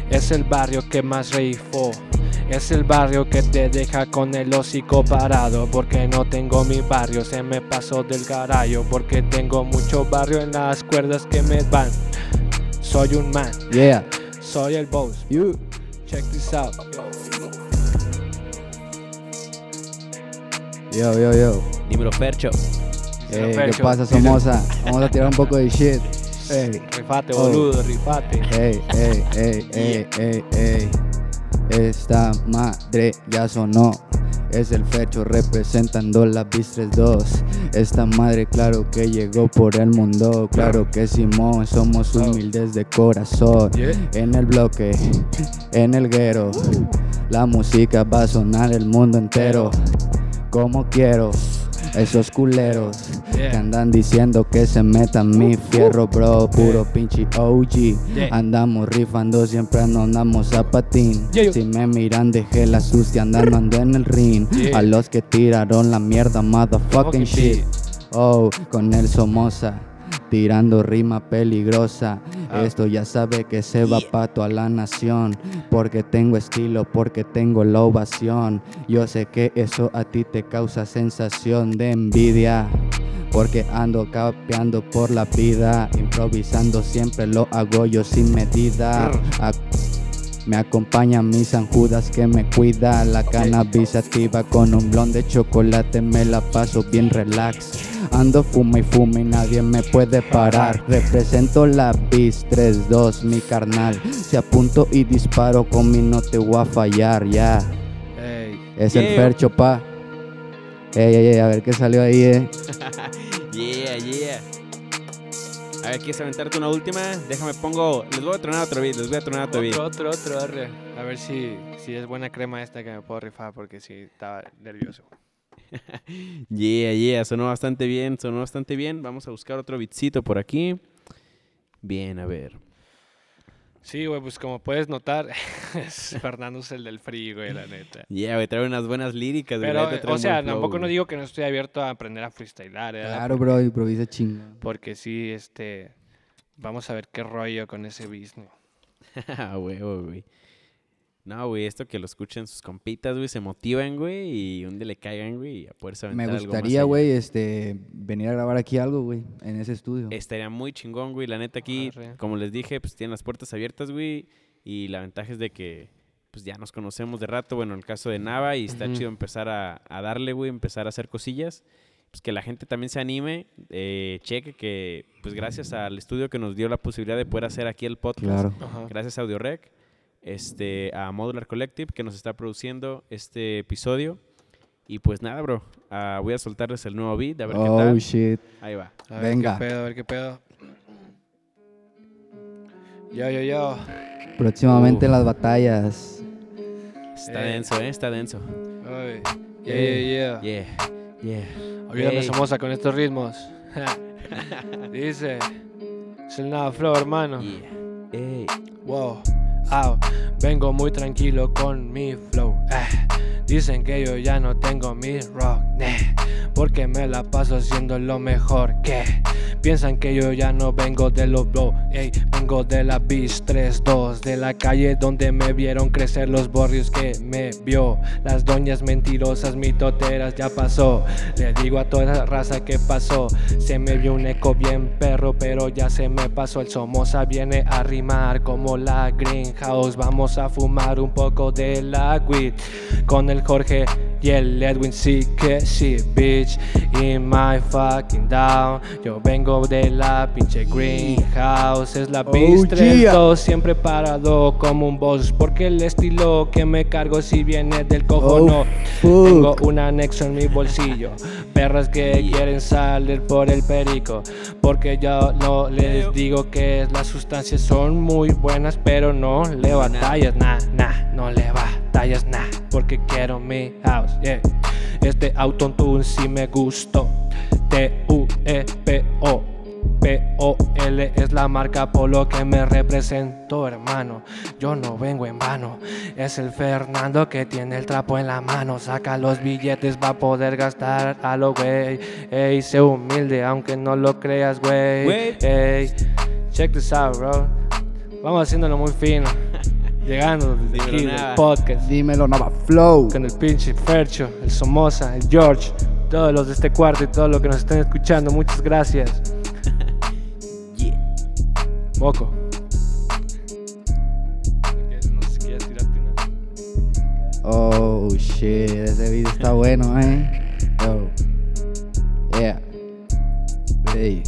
Es el barrio que más reifó. Es el barrio que te deja con el hocico parado. Porque no tengo mi barrio, se me pasó del carajo. Porque tengo mucho barrio en las cuerdas que me van. Soy un man, Yeah. soy el boss. You. Check this out. Yo, yo, yo. Dímelo, Fercho. Eh, ¿Qué pasa. Somoza? Vamos a tirar un poco de shit. Ey. Rifate, Oh. boludo, rifate. Ey, ey, ey, ey, ey, ey. Esta madre ya sonó. Es el fecho representando la Bistres 2. Esta madre, claro que llegó por el mundo. Claro que Simón, somos humildes de corazón. En el bloque, en el guero. La música va a sonar el mundo entero. Como quiero. Esos culeros que andan diciendo que se metan mi fierro, bro. Puro pinche OG. Andamos rifando, siempre no andamos a patín. Si me miran, dejé la sucia andando ando en el ring. A los que tiraron la mierda, motherfucking Fucking shit. shit. Oh, con el Somoza. Tirando rima peligrosa. Ah. Esto ya sabe que se va pa' toda la nación. Porque tengo estilo, porque tengo la ovación. Yo sé que eso a ti te causa sensación de envidia. Porque ando capeando por la vida. Improvisando siempre lo hago yo sin medida. Ac- me acompaña mi San Judas que me cuida la cannabis activa con un blond de chocolate me la paso bien relax. Ando fuma y fuma y nadie me puede parar. Represento la bis 3-2 mi carnal. Si apunto y disparo con mi no te voy a fallar ya. Ey. Es el Yeah. Fercho pa. Ey, ey, ey, a ver qué salió ahí, eh. [laughs] Yeah, yeah. A ver, ¿quieres aventarte una última? Déjame pongo. Les voy a tronar otro beat, les voy a tronar otro beat. Otro, otro, otro, arre. A ver si, si es buena crema esta que me puedo rifar porque sí estaba nervioso. [laughs] Yeah, yeah, sonó bastante bien, sonó bastante bien. Vamos a buscar otro beatcito por aquí. Bien, a ver. Sí, güey, pues como puedes notar, [laughs] es Fernando es el del frío, güey, la neta. Yeah, güey, trae unas buenas líricas. güey, la Pero, trae o sea, flow, tampoco no güey. digo que no estoy abierto a aprender a freestylar, ¿eh? Claro, bro, improvisa chingo. Porque sí, este, vamos a ver qué rollo con ese business. [laughs] Ah, huevo, güey. No, güey, esto que lo escuchen sus compitas, güey, se motivan, güey, y un día le caigan, güey, y a poderse Me gustaría, güey, este, venir a grabar aquí algo, güey, en ese estudio. Estaría muy chingón, güey. La neta aquí, Arre. como les dije, pues tienen las puertas abiertas, güey. Y la ventaja es de que, pues ya nos conocemos de rato. Bueno, en el caso de Nava, y está Ujú. chido empezar a, a darle, güey, empezar a hacer cosillas. Pues que la gente también se anime, eh, cheque que, pues gracias al estudio que nos dio la posibilidad de poder hacer aquí el podcast. Claro. Gracias a AudioRec, este, a Modular Collective que nos está produciendo este episodio. Y pues nada, bro. ah, voy a soltarles el nuevo beat, a ver qué Oh, tal. shit. Ahí va. A ver Venga. qué pedo, a ver qué pedo. Yo, yo, yo. Próximamente Uf. las batallas. Está Eh. denso, ¿eh? Está denso. Ay. Yeah, yeah, yeah. Yeah, yeah. Ey. Somoza, con estos ritmos. [laughs] Dice, es el nada flow, hermano. Yeah. Ey. Wow, au, vengo muy tranquilo con mi flow. eh. Dicen que yo ya no tengo mi rock. porque me la paso haciendo lo mejor que piensan que yo ya no vengo de los bro, ey, vengo de la bis 3-2, de la calle donde me vieron crecer los barrios que me vio, las doñas mentirosas, mitoteras, ya pasó, le digo a toda la raza que pasó, se me vio un eco bien perro, pero ya se me pasó, el Somoza viene a rimar como la greenhouse, vamos a fumar un poco de la weed, con el Jorge y el Edwin. Sí que sí, bitch In my fucking down. Yo vengo de la pinche greenhouse Es la Oh, Beast yeah. 3-2 Siempre parado como un boss Porque el estilo que me cargo si viene del Oh, no fuck. Tengo un anexo en mi bolsillo Perras que quieren salir por el perico Porque yo no les digo que las sustancias son muy buenas Pero no le batallas, nah, nah, no le batallas, nah Porque quiero mi house, yeah. Este autotune sí me gustó T-U-E-P-O P-O-L es la marca por lo que me represento, hermano. Yo no vengo en vano. Es el Fernando que tiene el trapo en la mano. Saca los billetes, va a poder gastar a lo güey. Ey, sé humilde, aunque no lo creas, güey. Ey, check this out, bro. Vamos haciéndolo muy fino. [laughs] Llegando desde aquí del podcast Dímelo, Nova Flow. con el pinche Fercho, el Somoza, el George, todos los de este cuarto y todos los que nos están escuchando. Muchas gracias. [laughs] Yeah. Moco. No sé si quieres tirarte una. Oh shit, ese video está bueno, eh. [laughs] Oh. Yeah. Ey.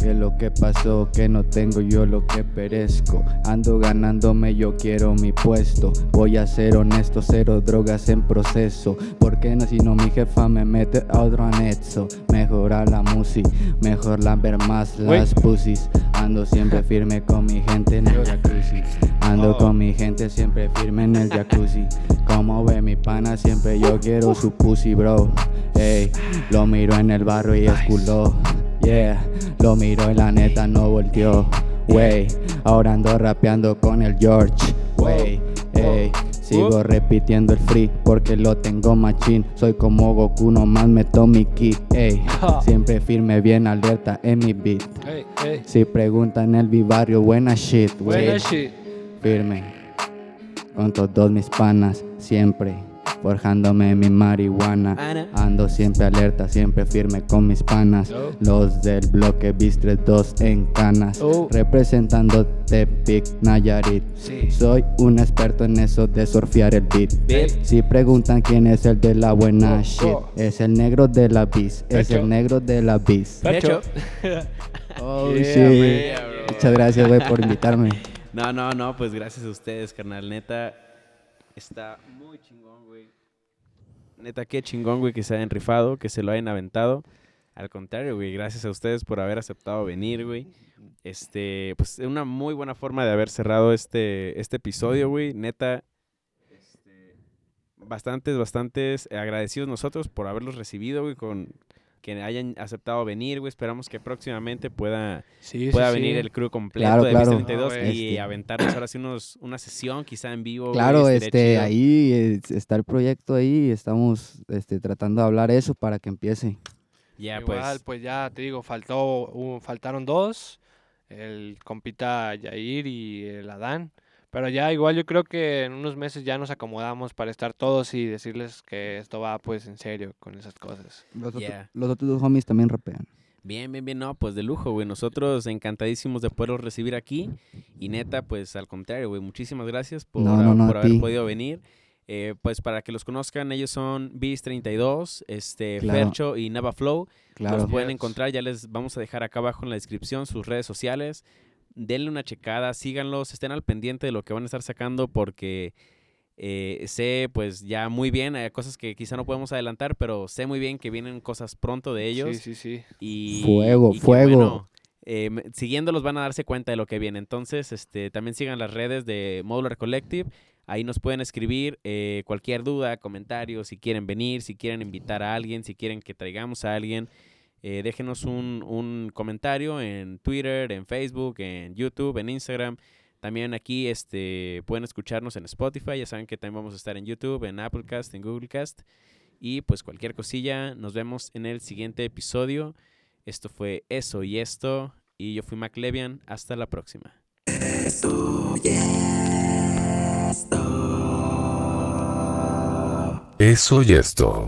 Que lo que pasó, que no tengo yo lo que perezco. Ando ganándome, yo quiero mi puesto. Voy a ser honesto, cero drogas en proceso. Porque no, si no mi jefa me mete a otro anexo. Mejora la música, mejor la ver más las pussies. Ando siempre firme con mi gente en el jacuzzi. Ando Oh. con mi gente siempre firme en el jacuzzi. Como ve mi pana, siempre yo quiero su pussy, bro. Ey, lo miro en el barro y es culo. Yeah, lo miro y la neta no volteó. Wey, ahora ando rapeando con el George. Wey, ey, sigo repitiendo el free porque lo tengo machín. Soy como Goku, nomás meto mi ki. Ey, [laughs] siempre firme, bien alerta en mi beat. Hey, hey. Si preguntan el bibarrio, buena shit, wey Buena shit. firme con todos mis panas siempre forjándome mi marihuana. Ana. ando siempre alerta siempre firme con mis panas. Los del bloque Bistres 2 en canas. Representando Tepic Nayarit. Soy un experto en eso de surfear el beat. Si preguntan quién es el de la buena shit es el negro de la bis es el negro de la bis. [laughs] Oh Yeah, shit man. muchas gracias güey por invitarme. [laughs] No, no, no, pues gracias a ustedes, carnal. Neta, está muy chingón, güey. Neta, qué chingón, güey, que se hayan rifado, que se lo hayan aventado. Al contrario, güey, gracias a ustedes por haber aceptado venir, güey. Este, pues es una muy buena forma de haber cerrado este, este episodio, güey. Neta, este, bastantes, bastantes agradecidos nosotros por haberlos recibido, güey, con que hayan aceptado venir, güey. Esperamos que próximamente pueda Sí, sí, pueda sí. venir el crew completo Claro, de claro. Bis 32 Ah, y. Este- aventarnos ahora sí unos, una sesión quizá en vivo. Claro, este, ahí está el proyecto ahí, estamos este, tratando de hablar eso para que empiece. Ya, Igual, pues. pues, ya te digo, faltó, un- faltaron dos, el compita Yair y el Adán. Pero ya igual yo creo que en unos meses ya nos acomodamos para estar todos y decirles que esto va pues en serio con esas cosas. Los, otro- Yeah. los otros dos homies también rapean. Bien, bien, bien, no, pues de lujo, güey. Nosotros encantadísimos de poderlos recibir aquí. Y neta, pues al contrario, güey. Muchísimas gracias por, No, no, no, por haber ti. podido venir. Eh, pues para que los conozcan, ellos son Bis32, este, Claro. Fercho y Nava Flow. Claro. Los pueden encontrar, ya les vamos a dejar acá abajo en la descripción sus redes sociales. Denle una checada, síganlos, estén al pendiente de lo que van a estar sacando porque eh, sé pues ya muy bien, hay cosas que quizá no podemos adelantar, pero sé muy bien que vienen cosas pronto de ellos. Sí, sí, sí. Y, Fuego, y que, fuego. bueno, eh, siguiéndolos van a darse cuenta de lo que viene. Entonces, este, también sigan las redes de Modular Collective. Ahí nos pueden escribir eh, cualquier duda, comentario, si quieren venir, si quieren invitar a alguien, si quieren que traigamos a alguien. Eh, déjenos un, un, comentario en Twitter, en Facebook, en YouTube, en Instagram. También aquí este, pueden escucharnos en Spotify. Ya saben que también vamos a estar en YouTube, en Applecast, en Googlecast. Y pues cualquier cosilla, nos vemos en el siguiente episodio. Esto fue Eso y Esto. Y yo fui Mac Levian. Hasta la próxima. Esto y esto. Eso y esto.